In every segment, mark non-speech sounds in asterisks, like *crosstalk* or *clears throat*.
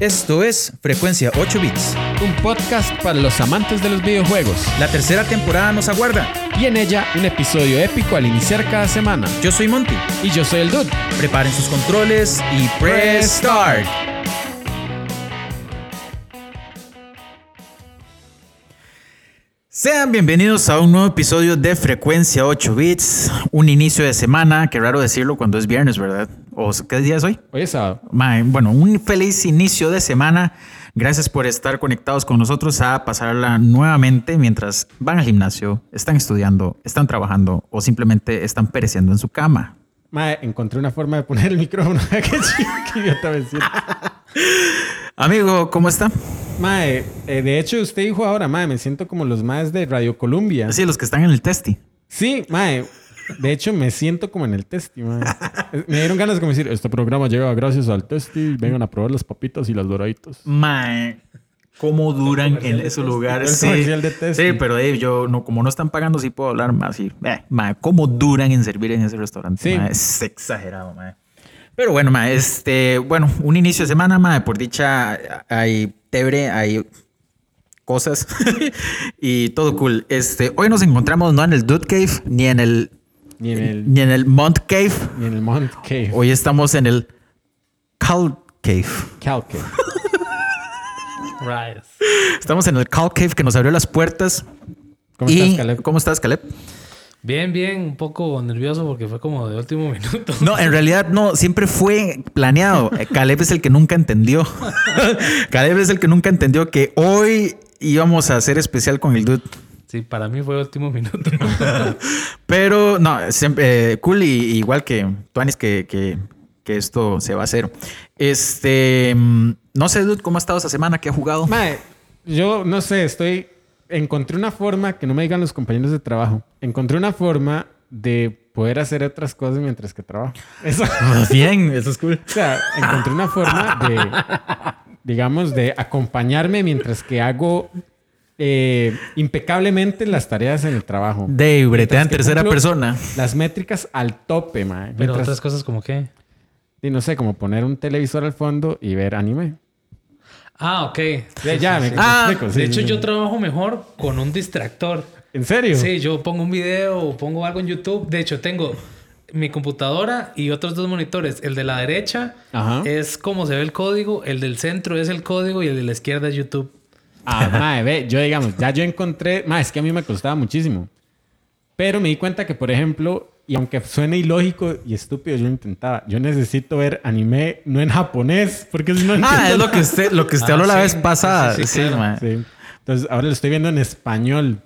Esto es Frecuencia 8 Bits. Un podcast para los amantes de los videojuegos. La tercera temporada nos aguarda. Y en ella un episodio épico al iniciar cada semana. Yo soy Monty. Y yo soy el Dude. Preparen sus controles y press start. Sean bienvenidos a un nuevo episodio de Frecuencia 8 Bits. Un inicio de semana, qué raro decirlo cuando es viernes, ¿verdad? ¿O qué día es hoy? Hoy es sábado. Mae, Bueno, un feliz inicio de semana. Gracias por estar conectados con nosotros a pasarla nuevamente mientras van al gimnasio, están estudiando, están trabajando o simplemente están pereciendo en su cama. Mae, encontré una forma de poner el micrófono. *laughs* Qué chido, qué idiota decir. Amigo, ¿cómo está? Mae, eh, de hecho usted dijo ahora, mae, me siento como los maes de Radio Colombia. Sí, los que están en el testi. Sí, mae. De hecho, me siento como en el testi, mae. Me dieron ganas de como decir, este programa llega gracias al testi. Vengan a probar las papitas y las doraditos. Mae, ¿cómo duran en esos lugares? Sí, comercial de Testi. sí, pero eh, yo, no, como no están pagando, sí puedo hablar más. Sí. Eh, ¿cómo duran en servir en ese restaurante? Sí. es exagerado, mae. Pero bueno, mae, este, bueno, un inicio de semana, mae, por dicha hay tebre, hay cosas *laughs* y todo cool. Este, hoy nos encontramos no en el Dude Cave ni en el Ni en el, ni en el Mont Cave. ni en el Mount Cave. Hoy estamos en el Cal Cave. Calque. *laughs* Right. Estamos en el Cal Cave que nos abrió las puertas. ¿Cómo Y- estás, Caleb? ¿Cómo estás, Caleb? Bien, bien, un poco nervioso porque fue como de último *laughs* minuto. No, en realidad no, siempre fue planeado. *laughs* Eh, Caleb es el que nunca entendió. Caleb es el que nunca entendió que hoy íbamos a hacer especial con el dude. Sí, para mí fue último *laughs* minuto. *laughs* Pero no, siempre eh, cool y igual que Tuanis que, que, que esto se va a hacer. Este, mm, no sé, dude, ¿cómo ha estado esa semana? ¿Qué ha jugado? Mae, yo no sé, estoy. Encontré una forma que no me digan los compañeros de trabajo. Encontré una forma de poder hacer otras cosas mientras que trabajo. Eso. *laughs* Bien, eso es cool. O sea, encontré una forma de, digamos, de acompañarme mientras que hago eh, impecablemente las tareas en el trabajo. Dave, bretea en Mientras que tercera persona. Las métricas al tope, mae. Pero Mientras- otras cosas como qué. y no sé, como poner un televisor al fondo y ver anime. Ah, ok. Ya, ya, me, me Ah, explico. sí, de hecho, sí, yo sí. trabajo mejor con un distractor. ¿En serio? Sí, yo pongo un video o pongo algo en YouTube. De hecho, tengo mi computadora y otros dos monitores. El de la derecha Ajá. es como se ve el código, el del centro es el código y el de la izquierda es YouTube. Ah, mae, ve, yo digamos, ya yo encontré, mae, es que a mí me costaba muchísimo. Pero me di cuenta que, por ejemplo, y aunque suene ilógico y estúpido, yo intentaba. Yo necesito ver anime no en japonés, porque si no Ah, es lo que usted, lo que usted Ah, habló la sí, vez sí, pasada. sí, Sí, sí, claro. Entonces, ahora lo estoy viendo en español.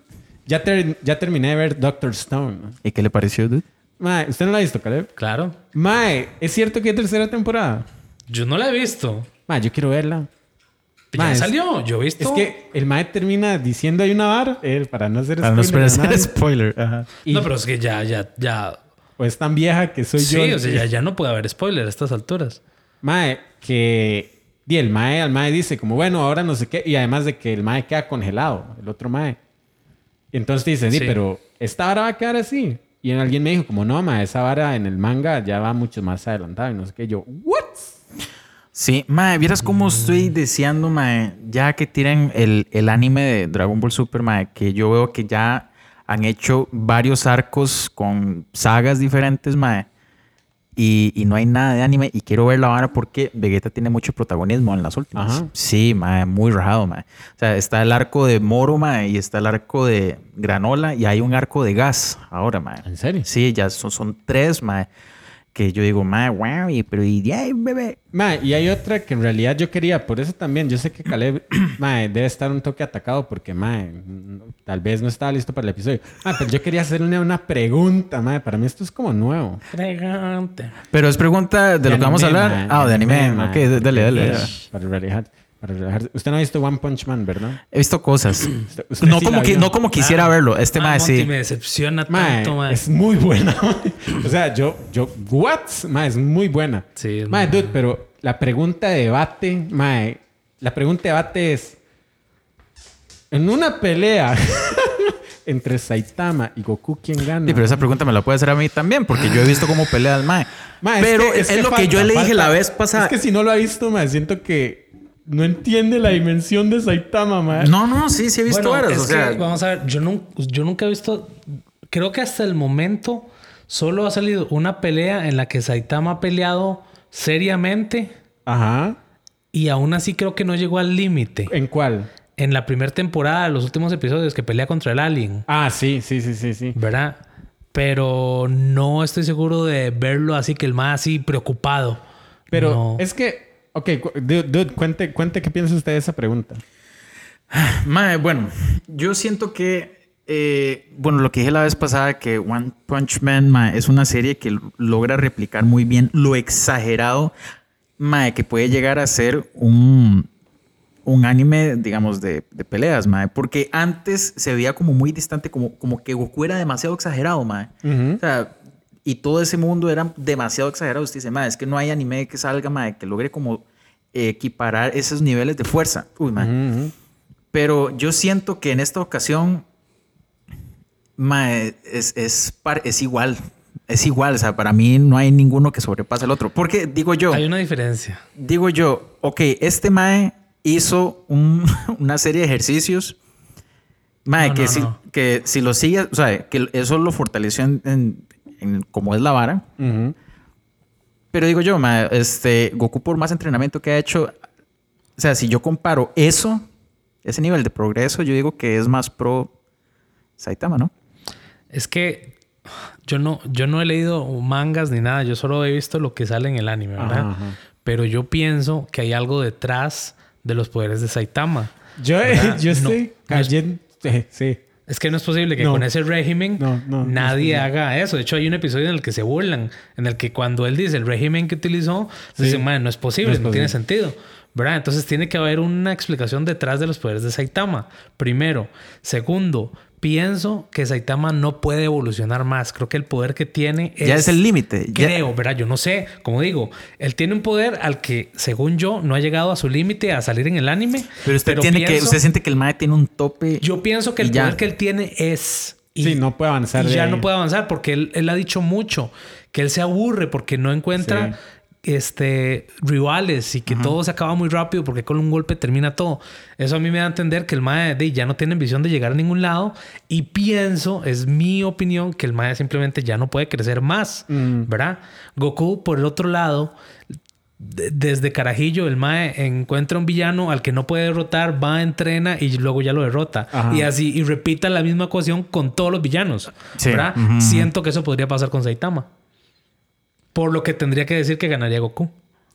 Ya, ter- ya terminé de ver Doctor Stone. ¿Y qué le pareció, dude? Mae, ¿usted no lo ha visto, Caleb? Claro. Mae, ¿es cierto que hay tercera temporada? Yo no la he visto. Mae, yo quiero verla. Ya Ma, es- salió. Yo he visto. Es que el mae termina diciendo hay una vara, eh, para no hacer Para no spoiler a hacer *laughs* spoiler. Ajá. Y- No, pero es que ya, ya, ya. O es tan vieja que soy Sí, yo. el o sea, ya, ya no puede haber spoiler a estas alturas. Mae, que... Y el mae, al mae dice como, bueno, ahora no sé qué. Y además de que el mae queda congelado, el otro mae. Y entonces dice, sí, Sí. pero esta vara va a quedar así. Y alguien me dijo como, no, mae, esa vara en el manga ya va mucho más adelantado. Y no sé qué. Y yo, ¿what? Sí, mae, vieras cómo estoy deseando, mae, ya que tiren el, el anime de Dragon Ball Super, mae, que yo veo que ya han hecho varios arcos con sagas diferentes, mae. Y, y no hay nada de anime y quiero ver la vara porque Vegeta tiene mucho protagonismo en las últimas. Ajá. Sí, mae, muy rajado, mae. O sea, está el arco de Moro, mae, y está el arco de Granola y hay un arco de Gas ahora, mae. ¿En serio? Sí, ya son, son tres, mae, que yo digo, mae, wow, y, pero y ay, bebé. Mae, y hay otra que en realidad yo quería, por eso también, yo sé que Caleb, *clears throat* mae, debe estar un toque atacado porque, no- tal vez no estaba listo para el episodio. Ah, pero yo quería hacerle una pregunta, mae, para mí esto es como nuevo. Pregunta. Pero es pregunta de, lo que vamos a hablar. ah, de anime. mae. ok, dale, dale. dale. Para relajar, para relajar. Usted no ha visto One Punch Man, ¿verdad? He visto cosas. Usted- usted no, sí como que, no como quisiera Claro. verlo. Este Ah, mae Monty, sí. me decepciona Mae, tanto, mae. es muy buena. o sea, yo, yo, what? Mae, es muy buena. Sí, es Mae, dude, pero la pregunta de debate, mae, la pregunta de debate es, en una pelea *laughs* entre Saitama y Goku, ¿quién gana? Sí, pero esa pregunta me la puede hacer a mí también, porque yo he visto cómo pelea el mae. Mae, pero que- es, que lo que yo le dije falta. la vez pasada. Es que si no lo ha visto, mae, siento que no entiende la dimensión de Saitama, mae. No, no, sí, sí he visto Bueno, varas. es O sea, que, vamos a ver, yo, nun- yo nunca he visto, creo que hasta el momento solo ha salido una pelea en la que Saitama ha peleado seriamente Ajá. y aún así creo que no llegó al límite. ¿En cuál? En la primera temporada, los últimos episodios que pelea contra el alien, Ah, sí, sí, sí, sí, sí. ¿verdad? Pero no estoy seguro de verlo así que el más así preocupado. Pero No. es que, ok, dude, dude, cuente, cuente qué piensa usted de esa pregunta. *sighs* Mae, bueno, yo siento que, eh, bueno, lo que dije la vez pasada, que One Punch Man mae, es una serie que logra replicar muy bien lo exagerado, mae, que puede llegar a ser un, un anime, digamos, de, de peleas, mae, porque antes se veía como muy distante, como, como que Goku era demasiado exagerado, mae. O sea, y todo ese mundo era demasiado exagerado. Usted dice, mae, es que no hay anime que salga, mae, que logre como equiparar esos niveles de fuerza. Uy, ujú. Pero yo siento que en esta ocasión mae, es, es, par- es igual. Es igual. O sea, para mí no hay ninguno que sobrepase al otro. Porque digo yo, Hay una diferencia. digo yo, ok, este Mae hizo un- *laughs* una serie de ejercicios. Mae, No, que, no, si, no. que si lo sigue, o sea, que eso lo fortaleció en, en- en cómo es la vara. Pero digo yo, este, Goku por más entrenamiento que ha hecho, o sea, si yo comparo eso, ese nivel de progreso, yo digo que es más pro Saitama, ¿no? Es que yo no, yo no he leído mangas ni nada, yo solo he visto lo que sale en el anime, ¿verdad? Ajá, ajá. Pero yo pienso que hay algo detrás de los poderes de Saitama. Yo, *laughs* ¿Verdad? yo No, estoy no es- cayendo. eh, *laughs* sí. Es que no es posible que No. con ese régimen No, no, nadie haga eso. De hecho, hay un episodio en el que se burlan, en el que cuando él dice el régimen que utilizó, Sí. dicen, "Man, no es posible, No es tiene sentido. ¿Verdad? Entonces tiene que haber una explicación detrás de los poderes de Saitama. Primero. Segundo, pienso que Saitama no puede evolucionar más. Creo que el poder que tiene es... Ya es el límite. ya- Creo, ¿verdad? Yo no sé. Como digo, él tiene un poder al que, según yo, no ha llegado a su límite a salir en el anime. Pero usted tiene que, usted siente que el Mae tiene un tope. Yo pienso que el ya. poder que él tiene es... y- Sí, no puede avanzar. y de ya ahí. no puede avanzar porque él, él ha dicho mucho que él se aburre porque no encuentra Sí. Este rivales y que todo se acaba muy rápido porque con un golpe termina todo. Eso a mí me da a entender que el mae de, ya no tiene visión de llegar a ningún lado y pienso, es mi opinión, que el mae simplemente ya no puede crecer más, Mm. ¿verdad? Goku por el otro lado de- desde Carajillo, el Mae encuentra un villano al que no puede derrotar, va, entrena y luego ya lo derrota. Ajá. Y así, y repita la misma ecuación con todos los villanos. Sí. ¿verdad? Ujú. Siento que eso podría pasar con Saitama. Por lo que tendría que decir que ganaría Goku.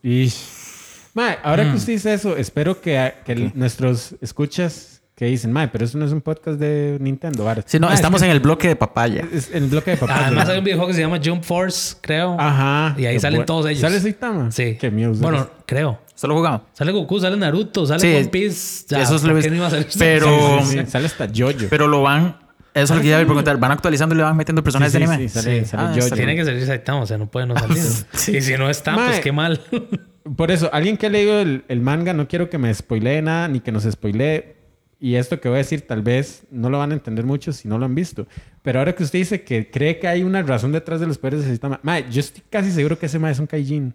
Ish. Mae, ahora Mm. que usted dice eso, espero que, que nuestros escuchas que dicen, Mae, pero eso no es un podcast de Nintendo. varas". Sí, no, Mae, estamos es en el bloque de papaya. que es en el bloque de papás. Además, ¿verdad? hay un videojuego que se llama Jump Force, creo. Ajá. Y ahí salen todos ellos. ¿Sale Saitama? Sí. Qué miedo. Bueno, creo. ¿Solo jugado? Sale Goku, sale Naruto, sale Sí, One Piece. Ya, eso es lo ¿por he qué visto. no iba a salir? Pero- Sí, sí, sí. Sale hasta Jojo. Pero lo van. Eso es lo que iba a preguntar. ¿Van actualizando y le van metiendo personajes Sí, sí, de anime? sí, sale, Sí. sale Ah, Jojo. Tiene que salir Saitama, o sea, no puede no salir. *laughs* Y si no está, Mae. pues qué mal. *laughs* Por eso, alguien que ha leído el, el manga, no quiero que me spoilee nada, ni que nos spoilee. Y esto que voy a decir, tal vez no lo van a entender mucho si no lo han visto. Pero ahora que usted dice que cree que hay una razón detrás de los poderes de Saitama, mae, yo estoy casi seguro que ese mae es un Kaijin.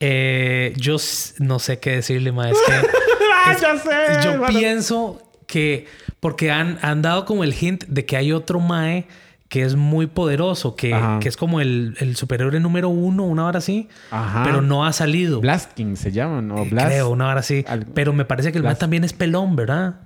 Eh, yo s- no sé qué decirle, más. Es que *laughs* ¡Ah, ya sé! yo pienso que porque han, han dado como el hint de que hay otro Mae que es muy poderoso, que, que es como el, el superhéroe número uno, una hora así, Ajá. pero no ha salido. Blast King se llama, ¿no? Eh, Blast. Creo, una hora así. Pero me parece que el Mae Blast. también es pelón, ¿verdad?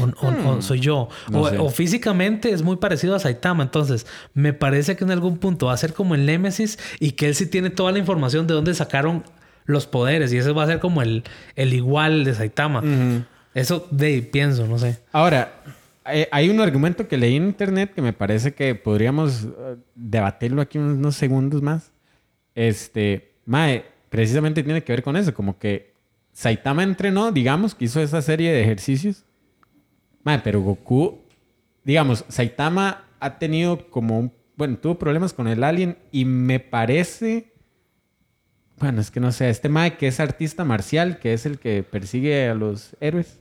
O, o- o soy yo. No o, físicamente es muy parecido a Saitama. Entonces, me parece que en algún punto va a ser como el Némesis y que él sí tiene toda la información de dónde sacaron los poderes. Y ese va a ser como el, el igual de Saitama. Ujú. Eso de pienso, no sé. Ahora, eh, hay un argumento que leí en internet que me parece que podríamos eh, debatirlo aquí unos segundos más. Este, Mae, precisamente tiene que ver con eso, como que Saitama entrenó, digamos, que hizo esa serie de ejercicios. Mae, pero Goku, digamos, Saitama ha tenido como un, bueno, tuvo problemas con el alien y me parece, bueno, es que no sé, este Mae que es artista marcial, que es el que persigue a los héroes.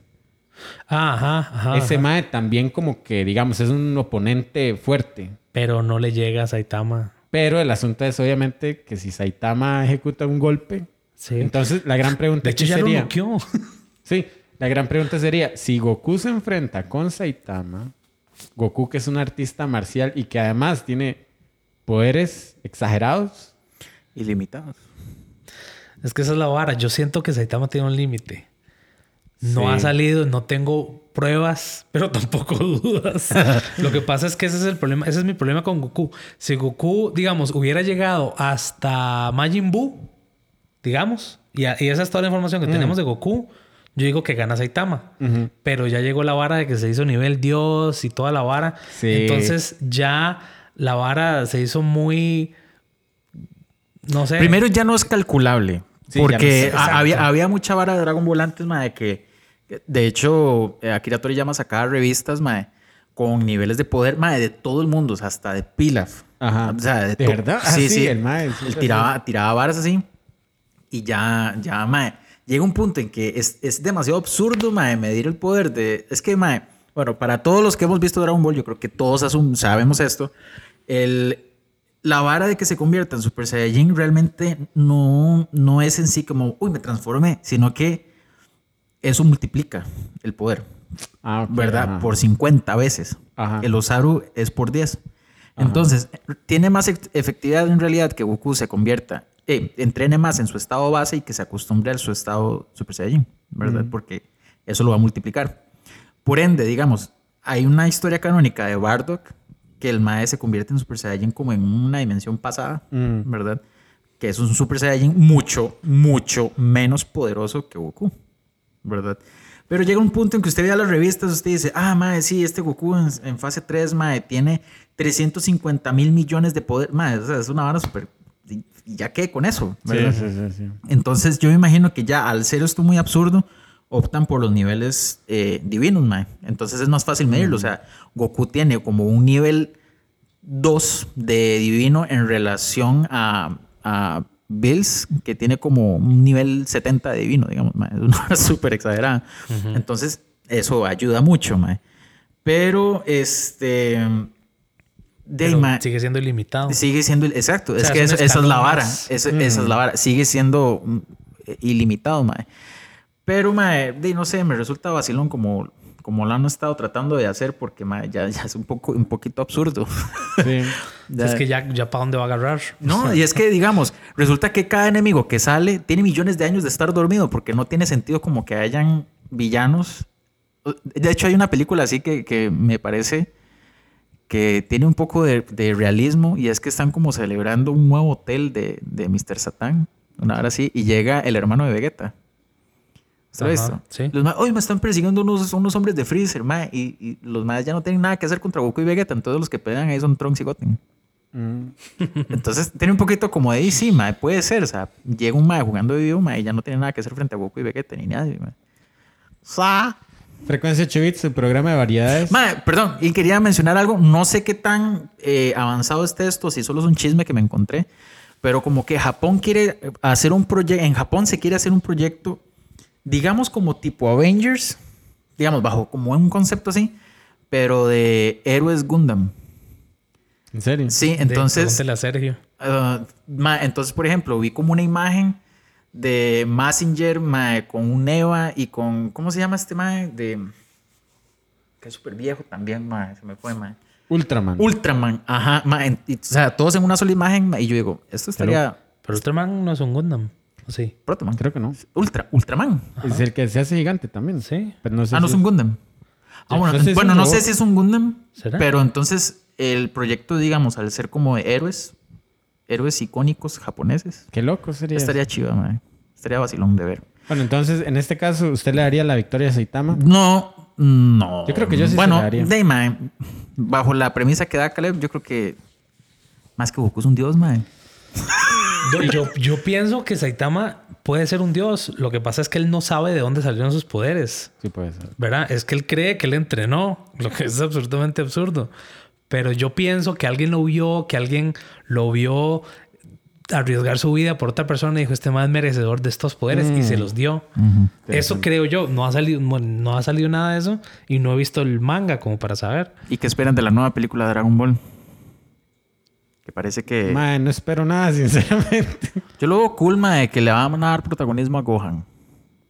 Ah, ajá, ajá. Ese ajá. Mae también como que, digamos, es un oponente fuerte. Pero no le llega a Saitama. Pero el asunto es obviamente que si Saitama ejecuta un golpe, Sí. Entonces, la gran pregunta de hecho, ya sería... lo. *laughs* Sí, la gran pregunta sería, si Goku se enfrenta con Saitama, Goku que es un artista marcial y que además tiene poderes exagerados, Ilimitados. Es que esa es la vara. Yo siento que Saitama tiene un límite. No Sí. ha salido, no tengo pruebas, *laughs* pero tampoco dudas. *laughs* Lo que pasa es que ese es el problema, ese es mi problema con Goku. Si Goku, digamos, hubiera llegado hasta Majin Buu, digamos, y, a- y esa es toda la información que Mm. tenemos de Goku, yo digo que gana Saitama. Pero ya llegó la vara de que se hizo nivel Dios y toda la vara. Sí. Entonces ya la vara se hizo muy. No sé. Primero ya no es calculable. Sí, ya no porque había, había mucha vara de Dragon Ball antes, mae, que de hecho eh, Akira Toriyama sacaba revistas, mae, con niveles de poder, mae, de todo el mundo, o sea, hasta de Pilaf. Ajá. O sea, ¿De verdad? Ah, Sí, sí, sí. el mae, Él tiraba, tiraba varas así. Y ya, ya, mae, llega un punto en que es, es demasiado absurdo, mae, medir el poder de... Es que, mae, bueno, para todos los que hemos visto Dragon Ball, yo creo que todos asum- sabemos esto. El, la vara de que se convierta en Super Saiyajin realmente no, no es en sí como, uy, me transformé, sino que eso multiplica el poder, Ah, ¿verdad? ajá. Por 50 veces. Ajá. El Osaru es por 10. Entonces, tiene más efectividad en realidad que Goku se convierta, eh, entrene más en su estado base y que se acostumbre a su estado Super Saiyajin, ¿verdad? Porque eso lo va a multiplicar. Por ende, digamos, hay una historia canónica de Bardock que el Mae se convierte en Super Saiyajin como en una dimensión pasada, Mm. ¿verdad? Que es un Super Saiyajin mucho, mucho menos poderoso que Goku, ¿verdad? Pero llega un punto en que usted ve a las revistas, usted dice, ah, mae, sí, este Goku en, en fase 3, mae, tiene 350 mil millones de poder. Mae, o sea, es una vara súper... ¿Y ya qué con eso? Sí, ¿verdad? sí, sí, sí. Entonces yo me imagino que ya al ser esto muy absurdo, optan por los niveles eh, divinos, mae. Entonces es más fácil medirlo. O sea, Goku tiene como un nivel 2 de divino en relación a, a Bills, que tiene como un nivel 70 de divino, digamos, mae. Es una *laughs* súper exagerada. Entonces eso ayuda mucho, mae. Pero, este... De ahí, pero mae, sigue siendo ilimitado. Sigue siendo, exacto, O es sea, que es un esa, esa es la vara, esa, esa es la vara, sigue siendo mm, ilimitado, mae. Pero, mae, de, no sé, me resulta vacilón como, como lo han estado tratando de hacer porque, ya, ya es un, poco, un poquito absurdo. Sí. *laughs* Es que ya, ya para dónde va a agarrar. No, y es que, digamos, resulta que cada enemigo que sale tiene millones de años de estar dormido porque no tiene sentido como que hayan villanos. De hecho, hay una película así que, que me parece que tiene un poco de, de realismo y es que están como celebrando un nuevo hotel de, de Mr. Satan, una hora así, y llega el hermano de Vegeta. ¿Usted lo ha Ajá, sí. Los ma- Hoy me están persiguiendo unos, unos hombres de Freezer, ma, y, y los más ya no tienen nada que hacer contra Goku y Vegeta, entonces los que pelean ahí son Trunks y Goten. Mm. *laughs* Entonces tiene un poquito como de, "Y sí, mae, puede ser. O sea, llega un mae jugando de video, mae, y ya no tiene nada que hacer frente a Goku y Vegeta ni nadie, mae. Sa- Frecuencia 8 bits, el programa de variedades. Mae, perdón, y quería mencionar algo. No sé qué tan eh, avanzado esté esto, si solo es un chisme que me encontré, pero como que Japón quiere hacer un proyecto, en Japón se quiere hacer un proyecto, digamos como tipo Avengers, digamos, bajo como un concepto así, pero de héroes Gundam. ¿En serio? Sí, entonces... Sergio. Uh, ma, entonces, por ejemplo, vi como una imagen de Messenger ma, con un Eva y con. ¿Cómo se llama este mae? De. Que es súper viejo también, ma, se me fue, ma. Ultraman. Ultraman, ajá, ma, en- y, o sea, todos en una sola imagen, ma, y yo digo, esto estaría. Pero Ultraman no es un Gundam. ¿O sí? Protoman, Creo que no. Ultra, Ultraman. Es el que se hace gigante también. Sí. Pero no sé Ah, no si es un Gundam. Ah, bueno, no sé si es bueno, un no sé si es un Gundam, ¿Será? pero entonces el proyecto, digamos, al ser como de héroes, héroes icónicos japoneses, Qué loco sería. estaría chiva, ma. Estaría vacilón de ver. Bueno, entonces, en este caso, ¿usted le daría la victoria a Saitama? No, no. Yo creo que yo sí se Bueno, la daría. de, mae, bajo la premisa que da Caleb, yo creo que más que Goku es un dios, mae. *laughs* Yo, yo, pienso que Saitama puede ser un dios. Lo que pasa es que él no sabe de dónde salieron sus poderes. Sí, puede ser. ¿Verdad? Es que él cree que él entrenó, lo que es absolutamente absurdo. Pero yo pienso que alguien lo vio, que alguien lo vio arriesgar su vida por otra persona y dijo, este más es merecedor de estos poderes y se los dio. Eso creo yo. No ha, salido, no, no ha salido nada de eso y no he visto el manga como para saber. ¿Y qué esperan de la nueva película de Dragon Ball? Que parece que... Mae, no espero nada, *laughs* sinceramente. Yo lo veo cool, mae, que le van a dar protagonismo a Gohan.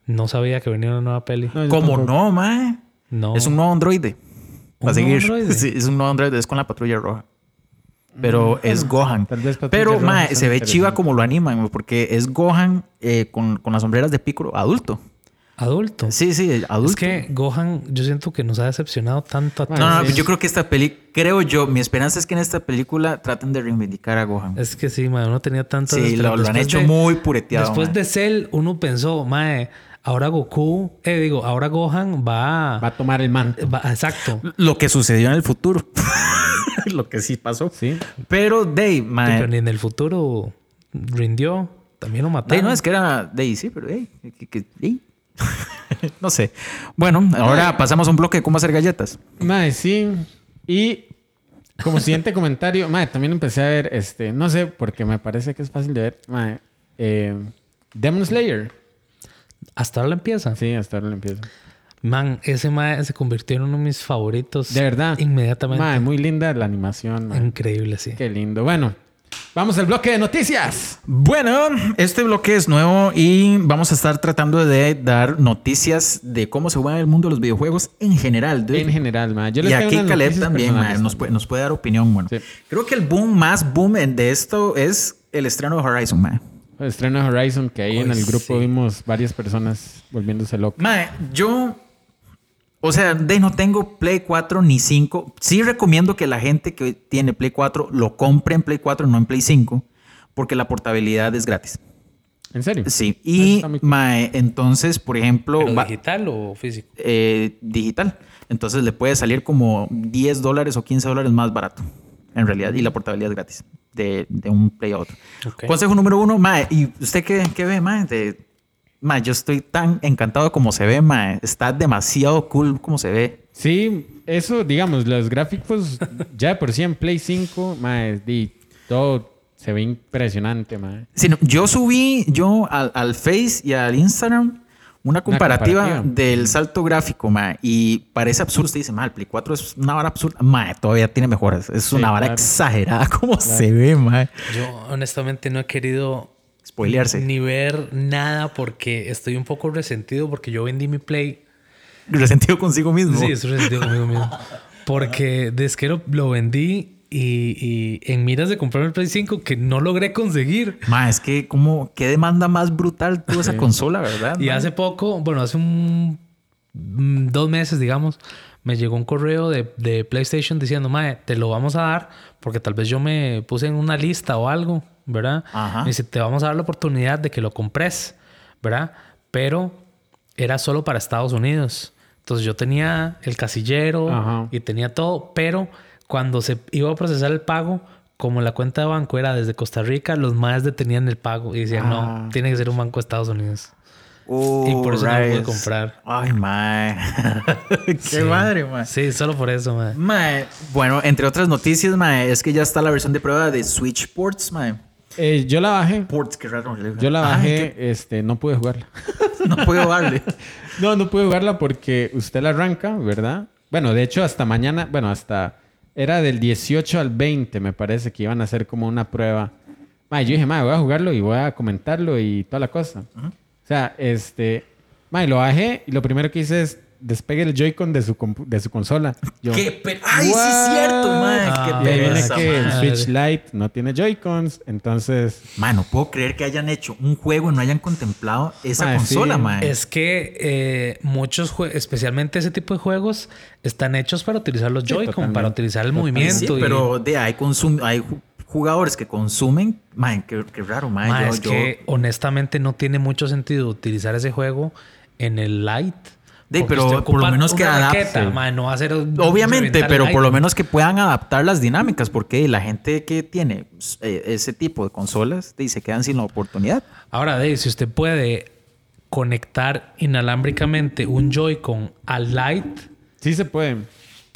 No sabía que venía una nueva peli. No, ¿Cómo tampoco. no, mae? No. Es un nuevo androide. Va a ¿Un seguir. *laughs* Sí, es un nuevo androide. Es con la patrulla roja. Pero es Gohan. Mm, tal vez Patrulla Pero, mae, se ve chiva como lo animan, porque es Gohan eh, con, con las sombreras de Piccolo adulto. Adulto. Sí, sí, adulto. Es que Gohan, yo siento que nos ha decepcionado tanto a Bueno, No, no, todos. yo creo que esta peli, creo yo, mi esperanza es que en esta película traten de reivindicar a Gohan. Es que sí, mae, uno tenía tanto. Sí, lo, lo han hecho muy pureteado. Después de Cell, uno pensó, mae, ahora Goku, eh, digo, ahora Gohan va. Va a tomar el manto. va- exacto. *laughs* Lo que sucedió en el futuro. *laughs* lo que sí pasó. Sí. Pero, Day, mae. Pero ni en el futuro rindió. También lo Day, mataron. no, es que era Day, sí, pero Day. que- que- Day. *laughs* no sé. Bueno, ahora pasamos a un bloque de cómo hacer galletas. Mae, sí. Y como siguiente comentario, mae, también empecé a ver, este, no sé, porque me parece que es fácil de ver, mae, eh, Demon Slayer. Hasta ahora la empieza. Sí, hasta ahora lo empiezo. Man, ese mae se convirtió en uno de mis favoritos. De verdad. Inmediatamente. Mae, muy linda la animación. Increíble, sí. Qué lindo. Bueno, vamos al bloque de noticias. Bueno, este bloque es nuevo y vamos a estar tratando de dar noticias de cómo se mueve el mundo de los videojuegos en general. dude. En general. Yo les y aquí Caleb también mae, nos, puede, nos puede dar opinión. Bueno, Sí. creo que el boom más boom de esto es el estreno de Horizon, man. El estreno de Horizon, que ahí en el grupo sí. vimos varias personas volviéndose locas. Mae, yo. O sea, de no tengo Play 4 ni 5. Sí recomiendo que la gente que tiene Play 4 lo compre en Play 4, no en Play 5, porque la portabilidad es gratis. ¿En serio? Sí. Y, cool. mae, entonces, por ejemplo, ¿Pero va- digital o físico? eh, digital. Entonces le puede salir como 10 dólares o 15 dólares más barato, en realidad, y la portabilidad es gratis, de, de un Play a otro. Consejo número uno, mae, ¿y usted qué, qué ve, mae? De, mae, yo estoy tan encantado de cómo se ve, mae. Está demasiado cool como se ve. Sí, eso, digamos, los gráficos ya de por sí en Play 5, mae, di, todo se ve impresionante, mae. Sí, no, yo subí yo al, al Face y al Instagram una comparativa, comparativa. del salto gráfico, mae, y parece absurdo. Usted dice, mae, el Play 4 es una vara absurda. Mae, todavía tiene mejoras. Es Sí, una vara claro. exagerada como se ve, mae. Yo honestamente no he querido Spoilearse. ni ver nada porque estoy un poco resentido porque yo vendí mi Play. Resentido consigo mismo. Sí, estoy resentido conmigo mismo. Porque desde que lo, lo vendí y, y en miras de comprarme el Play 5 que no logré conseguir. Ma, es que como qué demanda más brutal tuvo esa consola, ¿verdad? Y hace poco, bueno, hace un mm, dos meses, digamos, me llegó un correo de, de PlayStation diciendo, Mae, te lo vamos a dar porque tal vez yo me puse en una lista o algo, ¿verdad? Ajá. Me dice, te vamos a dar la oportunidad de que lo compres, ¿verdad? Pero era solo para Estados Unidos. Entonces yo tenía el casillero Ajá. y tenía todo, pero cuando se iba a procesar el pago, como la cuenta de banco era desde Costa Rica, los más detenían el pago y decían, Ah. no, tiene que ser un banco de Estados Unidos. Oh, y por eso no lo pude comprar. Ay, ma. *laughs* qué Sí. madre, ma. Sí, solo por eso, man. Ma, bueno, entre otras noticias, ma, es que ya está la versión de prueba de Switch Ports, ma. Eh, yo la bajé. Ports, qué raro. Yo la Ay, bajé, este, no pude jugarla. *laughs* no puedo darle. *laughs* No, no pude jugarla porque usted la arranca, ¿verdad? Bueno, de hecho, hasta mañana, bueno, hasta era del 18 al 20, me parece que iban a hacer como una prueba. Ma, yo dije, ma, voy a jugarlo y voy a comentarlo y toda la cosa. O sea, este, ma, y lo bajé y lo primero que hice es despegue el Joy-Con de su, de su consola. Yo, Qué Ay, sí es cierto, ma. Ah, qué pereza, que el. Switch Lite no tiene Joy-Cons, entonces... Ma, no puedo creer que hayan hecho un juego y no hayan contemplado esa sí. consola, ma. Es que eh, muchos juegos, especialmente ese tipo de juegos, están hechos para utilizar los Sí, Joy-Con, para utilizar el Totalmente. movimiento. Sí, y- pero de, hay, consum hay jugadores que consumen. Ma, qué, qué raro, ma. Ma, Yo- es yo- que honestamente no tiene mucho sentido utilizar ese juego en el porque pero por lo menos que una adapte. raqueta, ma, no va a ser un- Obviamente, pero por lo menos que puedan adaptar las dinámicas, porque la gente que tiene eh, ese tipo de consolas se quedan sin la oportunidad. Ahora, Dave, si usted puede conectar inalámbricamente un Joy-Con al Lite, Sí se puede.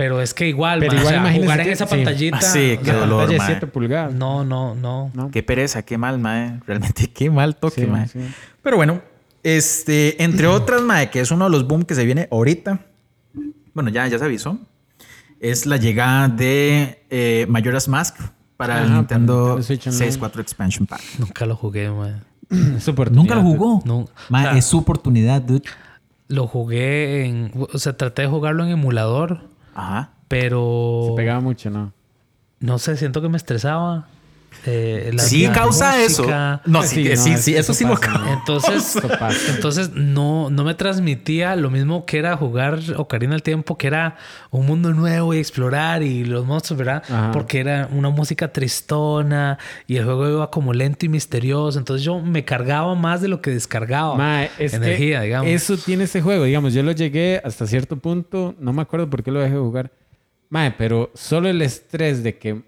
Pero es que igual, Pero igual o sea, jugar en que- esa sí. pantallita. Ah, sí, o qué dolor. pantalla de mae. 7 pulgadas. No, no, no. ¿no? Qué pereza, qué mal, mae. Realmente *laughs* qué mal toque, Sí, mae. sí. Pero bueno, este, entre *clears throat* otras, mae, que es uno de los boom que se viene ahorita. Bueno, ya, ya se avisó. Es la llegada de eh, Majora's Mask para Ajá, el Nintendo Nintendo Switch Online. 64 Expansion Pack. Nunca lo jugué, mae. *clears throat* Es oportunidad. Nunca lo jugó. No. Ma, O sea, es su oportunidad, dude. Lo jugué en... O sea, traté de jugarlo en emulador, Ajá. pero... Se pegaba mucho, ¿no? No sé, siento que me estresaba. Eh, la- Sí, la causa música. eso. No, sí, Sí, sí, no, sí, eso eso sí lo causa. Entonces, entonces no, no me transmitía lo mismo que era jugar Ocarina del Tiempo, que era un mundo nuevo y explorar y los monstruos, ¿verdad? Ajá. Porque era una música tristona y el juego iba como lento y misterioso. Entonces yo me cargaba más de lo que descargaba. Mae, es que energía, digamos. Eso tiene ese juego. Digamos, yo lo llegué hasta cierto punto. No me acuerdo por qué lo dejé de jugar. Mae, pero solo el estrés de que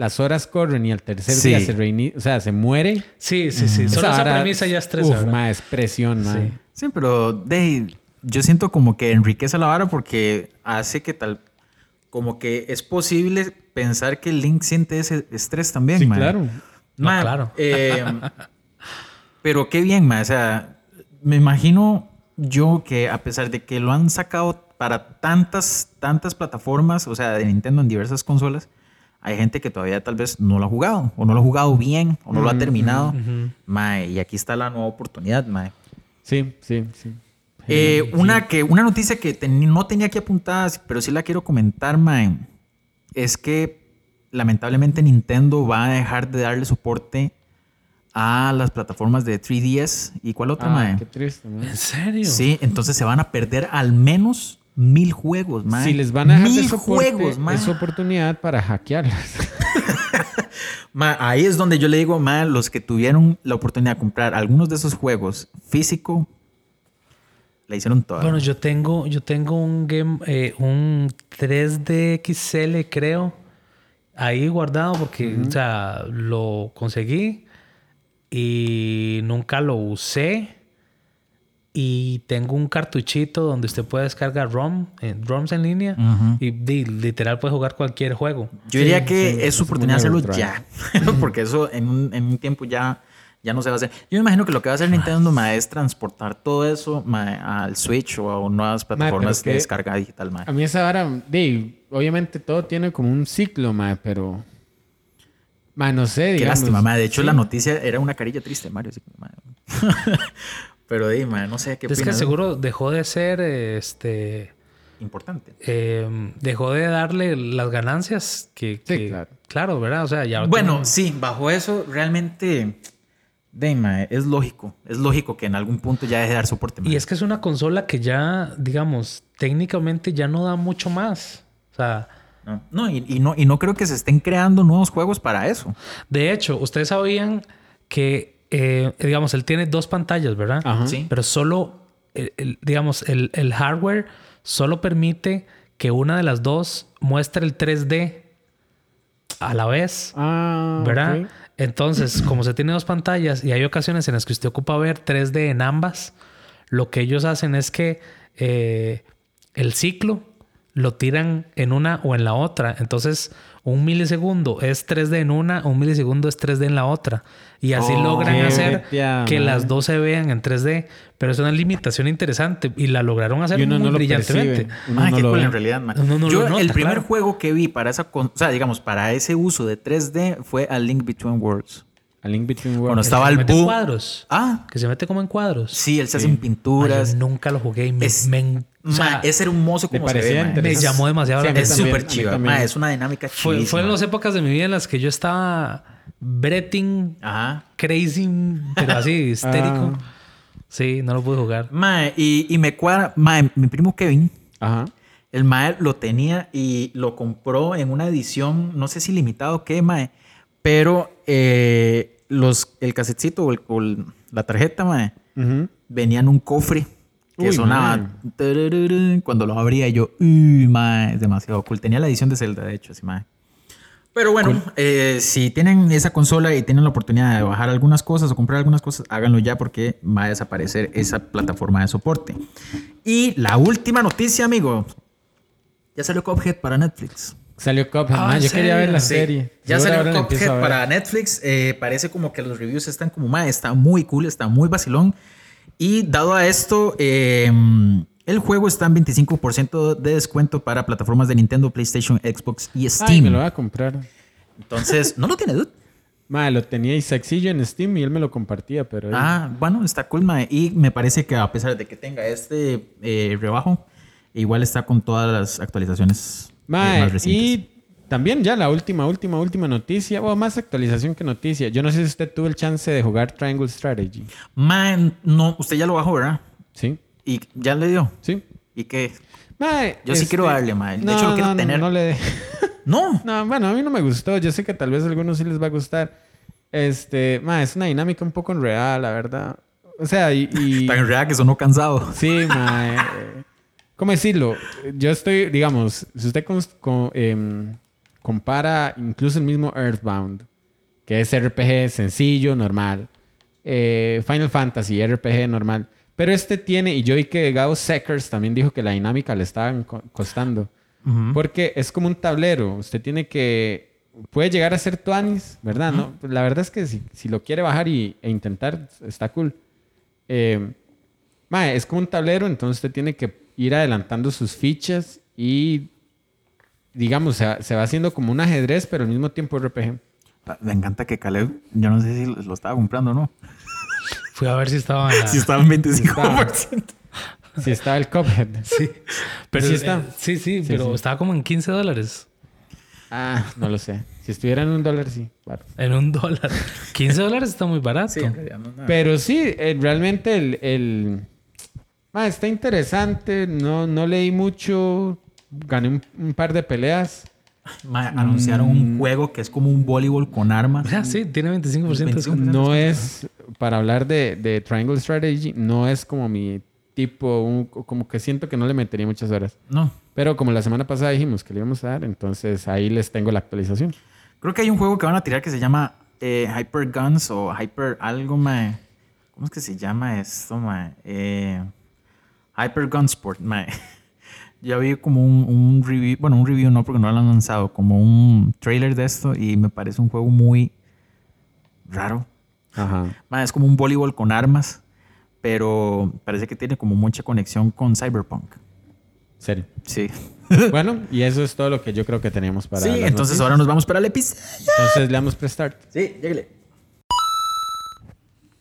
las horas corren y al tercer Sí. día se reinicia, o sea, se muere. Sí, sí, sí. Solo esa vara- premisa ya estresa. Uf, mae, es presión. Sí. Sí, pero de, yo siento como que enriquece la vara porque hace que tal, como que es posible pensar que Link siente ese estrés también, Sí, claro. No, claro. eh, pero qué bien, mae. O sea, me imagino yo que a pesar de que lo han sacado para tantas, tantas plataformas, o sea, de Nintendo en diversas consolas, hay gente que todavía tal vez no lo ha jugado, o no lo ha jugado bien, o no lo ha terminado. Mae, y aquí está la nueva oportunidad, mae. Sí, sí, sí. Eh, una, que, una noticia que ten- no tenía aquí apuntada, pero sí la quiero comentar, mae, es que lamentablemente Nintendo va a dejar de darle soporte a las plataformas de 3DS. ¿Y cuál otra, Ah, mae? qué triste, mae. ¿En serio? Sí, entonces se van a perder al menos mil juegos, mae. Si les van a dejar de mil soporte, juegos, mae. es oportunidad para hackearlas. *laughs* Ma, ahí es donde yo le digo, ma, los que tuvieron la oportunidad de comprar algunos de esos juegos físico, la hicieron toda. Bueno, yo tengo, yo tengo un game, eh, un 3D XL, creo, ahí guardado porque, o sea, lo conseguí y nunca lo usé. Y tengo un cartuchito donde usted puede descargar ROM, eh, ROMs en línea y, di- literal puede jugar cualquier juego. yo diría sí, que sí, es su oportunidad de hacerlo ya. *laughs* Porque eso en un, en un tiempo ya, ya no se va a hacer. Yo me imagino que lo que va a hacer Nintendo ma, es transportar todo eso ma, al Switch o a nuevas plataformas de descarga digital. ma. A mí esa vara, de, obviamente todo tiene como un ciclo, mae, pero... Mae, no sé, Qué digamos. lástima, ma. De hecho, sí. la noticia era una carilla triste, Mario. así que, ma. *laughs* Pero, ma, no sé qué es que seguro dejó de ser, este, Importante. eh, dejó de darle las ganancias que, Sí, que- claro. claro, ¿verdad? O sea, ya Bueno, sí, bajo eso realmente, Dima, es lógico. Es lógico que en algún punto ya deje de dar soporte. Y es que es una consola que ya, digamos, técnicamente ya no da mucho más. O sea, No, no, y, y no, y no creo que se estén creando nuevos juegos para eso. de hecho, ustedes sabían que, eh, digamos, él tiene dos pantallas, ¿verdad? Ajá. Sí. Pero solo, el- el- digamos, el, el hardware solo permite que una de las dos muestre el 3D a la vez. Ah, ¿verdad? Entonces, como se tiene dos pantallas y hay ocasiones en las que usted ocupa ver 3D en ambas, lo que ellos hacen es que eh, el ciclo lo tiran en una o en la otra. Entonces, un milisegundo es 3D en una, un milisegundo es 3D en la otra. Y así Oh, logran hacer que man. las dos se vean en 3D. Pero es una limitación interesante y la lograron hacer uno muy no lo brillantemente. Uno no lo en realidad. Uno no Yo, lo nota, el primer claro. juego que vi para esa, con- o sea, digamos, para ese uso de 3D fue A Link Between Worlds. A Link Between Worlds. Que estaba se el mete en Boo. cuadros. Ah, Que se mete como en cuadros. sí, él se hacen pinturas. Ay, yo nunca lo jugué y me, Es- me en- o sea, Mae, es hermoso como se ve. Me llamó demasiado la a mí Es atención. también, súper mae, es una dinámica fue, chidísima. fue en las épocas de mi vida en las que yo estaba breting, Ajá. crazy, pero así, *laughs* histérico. Ah. Sí, no lo pude jugar. Mae, y, y me cuadra, mae, mi primo Kevin, Ajá. el mae lo tenía y lo compró en una edición, no sé si limitado o qué, mae, pero eh, los, el casetcito o, el- o el- la tarjeta, mae, Ujú. venía en un cofre que Uy, sonaba mae. tarararán, cuando lo abría yo, uy, mae, es demasiado cool. Tenía la edición de Zelda, de hecho, así, mae. Pero bueno, eh, si tienen esa consola y tienen la oportunidad de bajar algunas cosas o comprar algunas cosas, háganlo ya porque va a desaparecer esa plataforma de soporte. Y la última noticia, amigo. Ya salió Cuphead para Netflix. Salió Cuphead. Ah, mae, ¿en yo quería ver serio? la Sí. serie. Ya salió Cuphead para Netflix. Eh, parece como que los reviews están como, más está muy cool, está muy vacilón. Y dado a esto, eh, el juego está en 25% de descuento para plataformas de Nintendo, PlayStation, Xbox y Ay, Steam. me lo voy a comprar. Entonces, ¿no lo tiene, dude? Mae, lo tenía y sexillo en Steam y él me lo compartía, pero... Ah, bueno, está cool, mae. Y me parece que a pesar de que tenga este eh, rebajo, igual está con todas las actualizaciones Mae, más y también ya la última, última, última noticia, o más actualización que noticia. Yo no sé si usted tuvo el chance de jugar Triangle Strategy. Mae, no, usted ya lo bajó, ¿verdad? ¿Sí? Y ya le dio. ¿Sí? ¿Y qué? Mae, Yo sí quiero darle, mae. De hecho, lo quiero no, tener. No, le... No. *laughs* no, bueno, a mí no me gustó. Yo sé que tal vez a algunos sí les va a gustar. Este, mae, es una dinámica un poco enredada, la verdad. O sea, y... y- *laughs* Tan real que sonó cansado. Sí, mae. *laughs* ¿Cómo decirlo? Yo estoy, digamos, si usted em, compara incluso el mismo Earthbound, que es RPG sencillo, normal, eh, Final Fantasy, RPG normal, pero este tiene, y yo vi que Gao Seckers también dijo que la dinámica le estaba co- costando, porque es como un tablero, usted tiene que, puede llegar a ser Tuanis, ¿verdad? ¿No? La verdad es que si, si lo quiere bajar y, e intentar, está cool. Eh, Mae, es como un tablero, entonces usted tiene que ir adelantando sus fichas y, digamos, se, va- se va haciendo como un ajedrez, pero al mismo tiempo RPG. Me encanta que Caleb, yo no sé si lo estaba comprando o no. Fui a ver si estaba en la... Si estaba en 25%. Si estaba el Cuphead. *laughs* Sí. Pero Sí sí está. sí, sí, Sí, pero sí. estaba como en 15 dólares. Ah, no lo sé. Si estuviera en un dólar, sí. claro. En un dólar. 15 dólares está muy barato. Sí, en realidad no es nada. Pero sí, eh, realmente el... el- Ah, está interesante. No, no leí mucho. Gané un, un par de peleas. Mae, anunciaron un juego que es como un voleibol con armas. Ah, sí, tiene 25% de 25%. descuento. No es, para hablar de, de Triangle Strategy, no es como mi tipo, un- como que siento que no le metería muchas horas. No. Pero como la semana pasada dijimos que le íbamos a dar, entonces ahí les tengo la actualización. Creo que hay un juego que van a tirar que se llama eh, Hyper Guns o Hyper algo, mae. ¿Cómo es que se llama esto, mae? Eh, Hyper Gunsport, *laughs* mae. Ya vi como un, un review, bueno, un review no porque no lo han lanzado, como un trailer de esto y me parece un juego muy raro. Ajá. Mae, es como un voleibol con armas, pero parece que tiene como mucha conexión con Cyberpunk. Serio. Sí. *laughs* bueno, *laughs* y eso es todo lo que yo creo que tenemos para. sí, entonces noticias. ahora nos vamos para el episodio. Entonces le damos prestart. Sí, lléguele.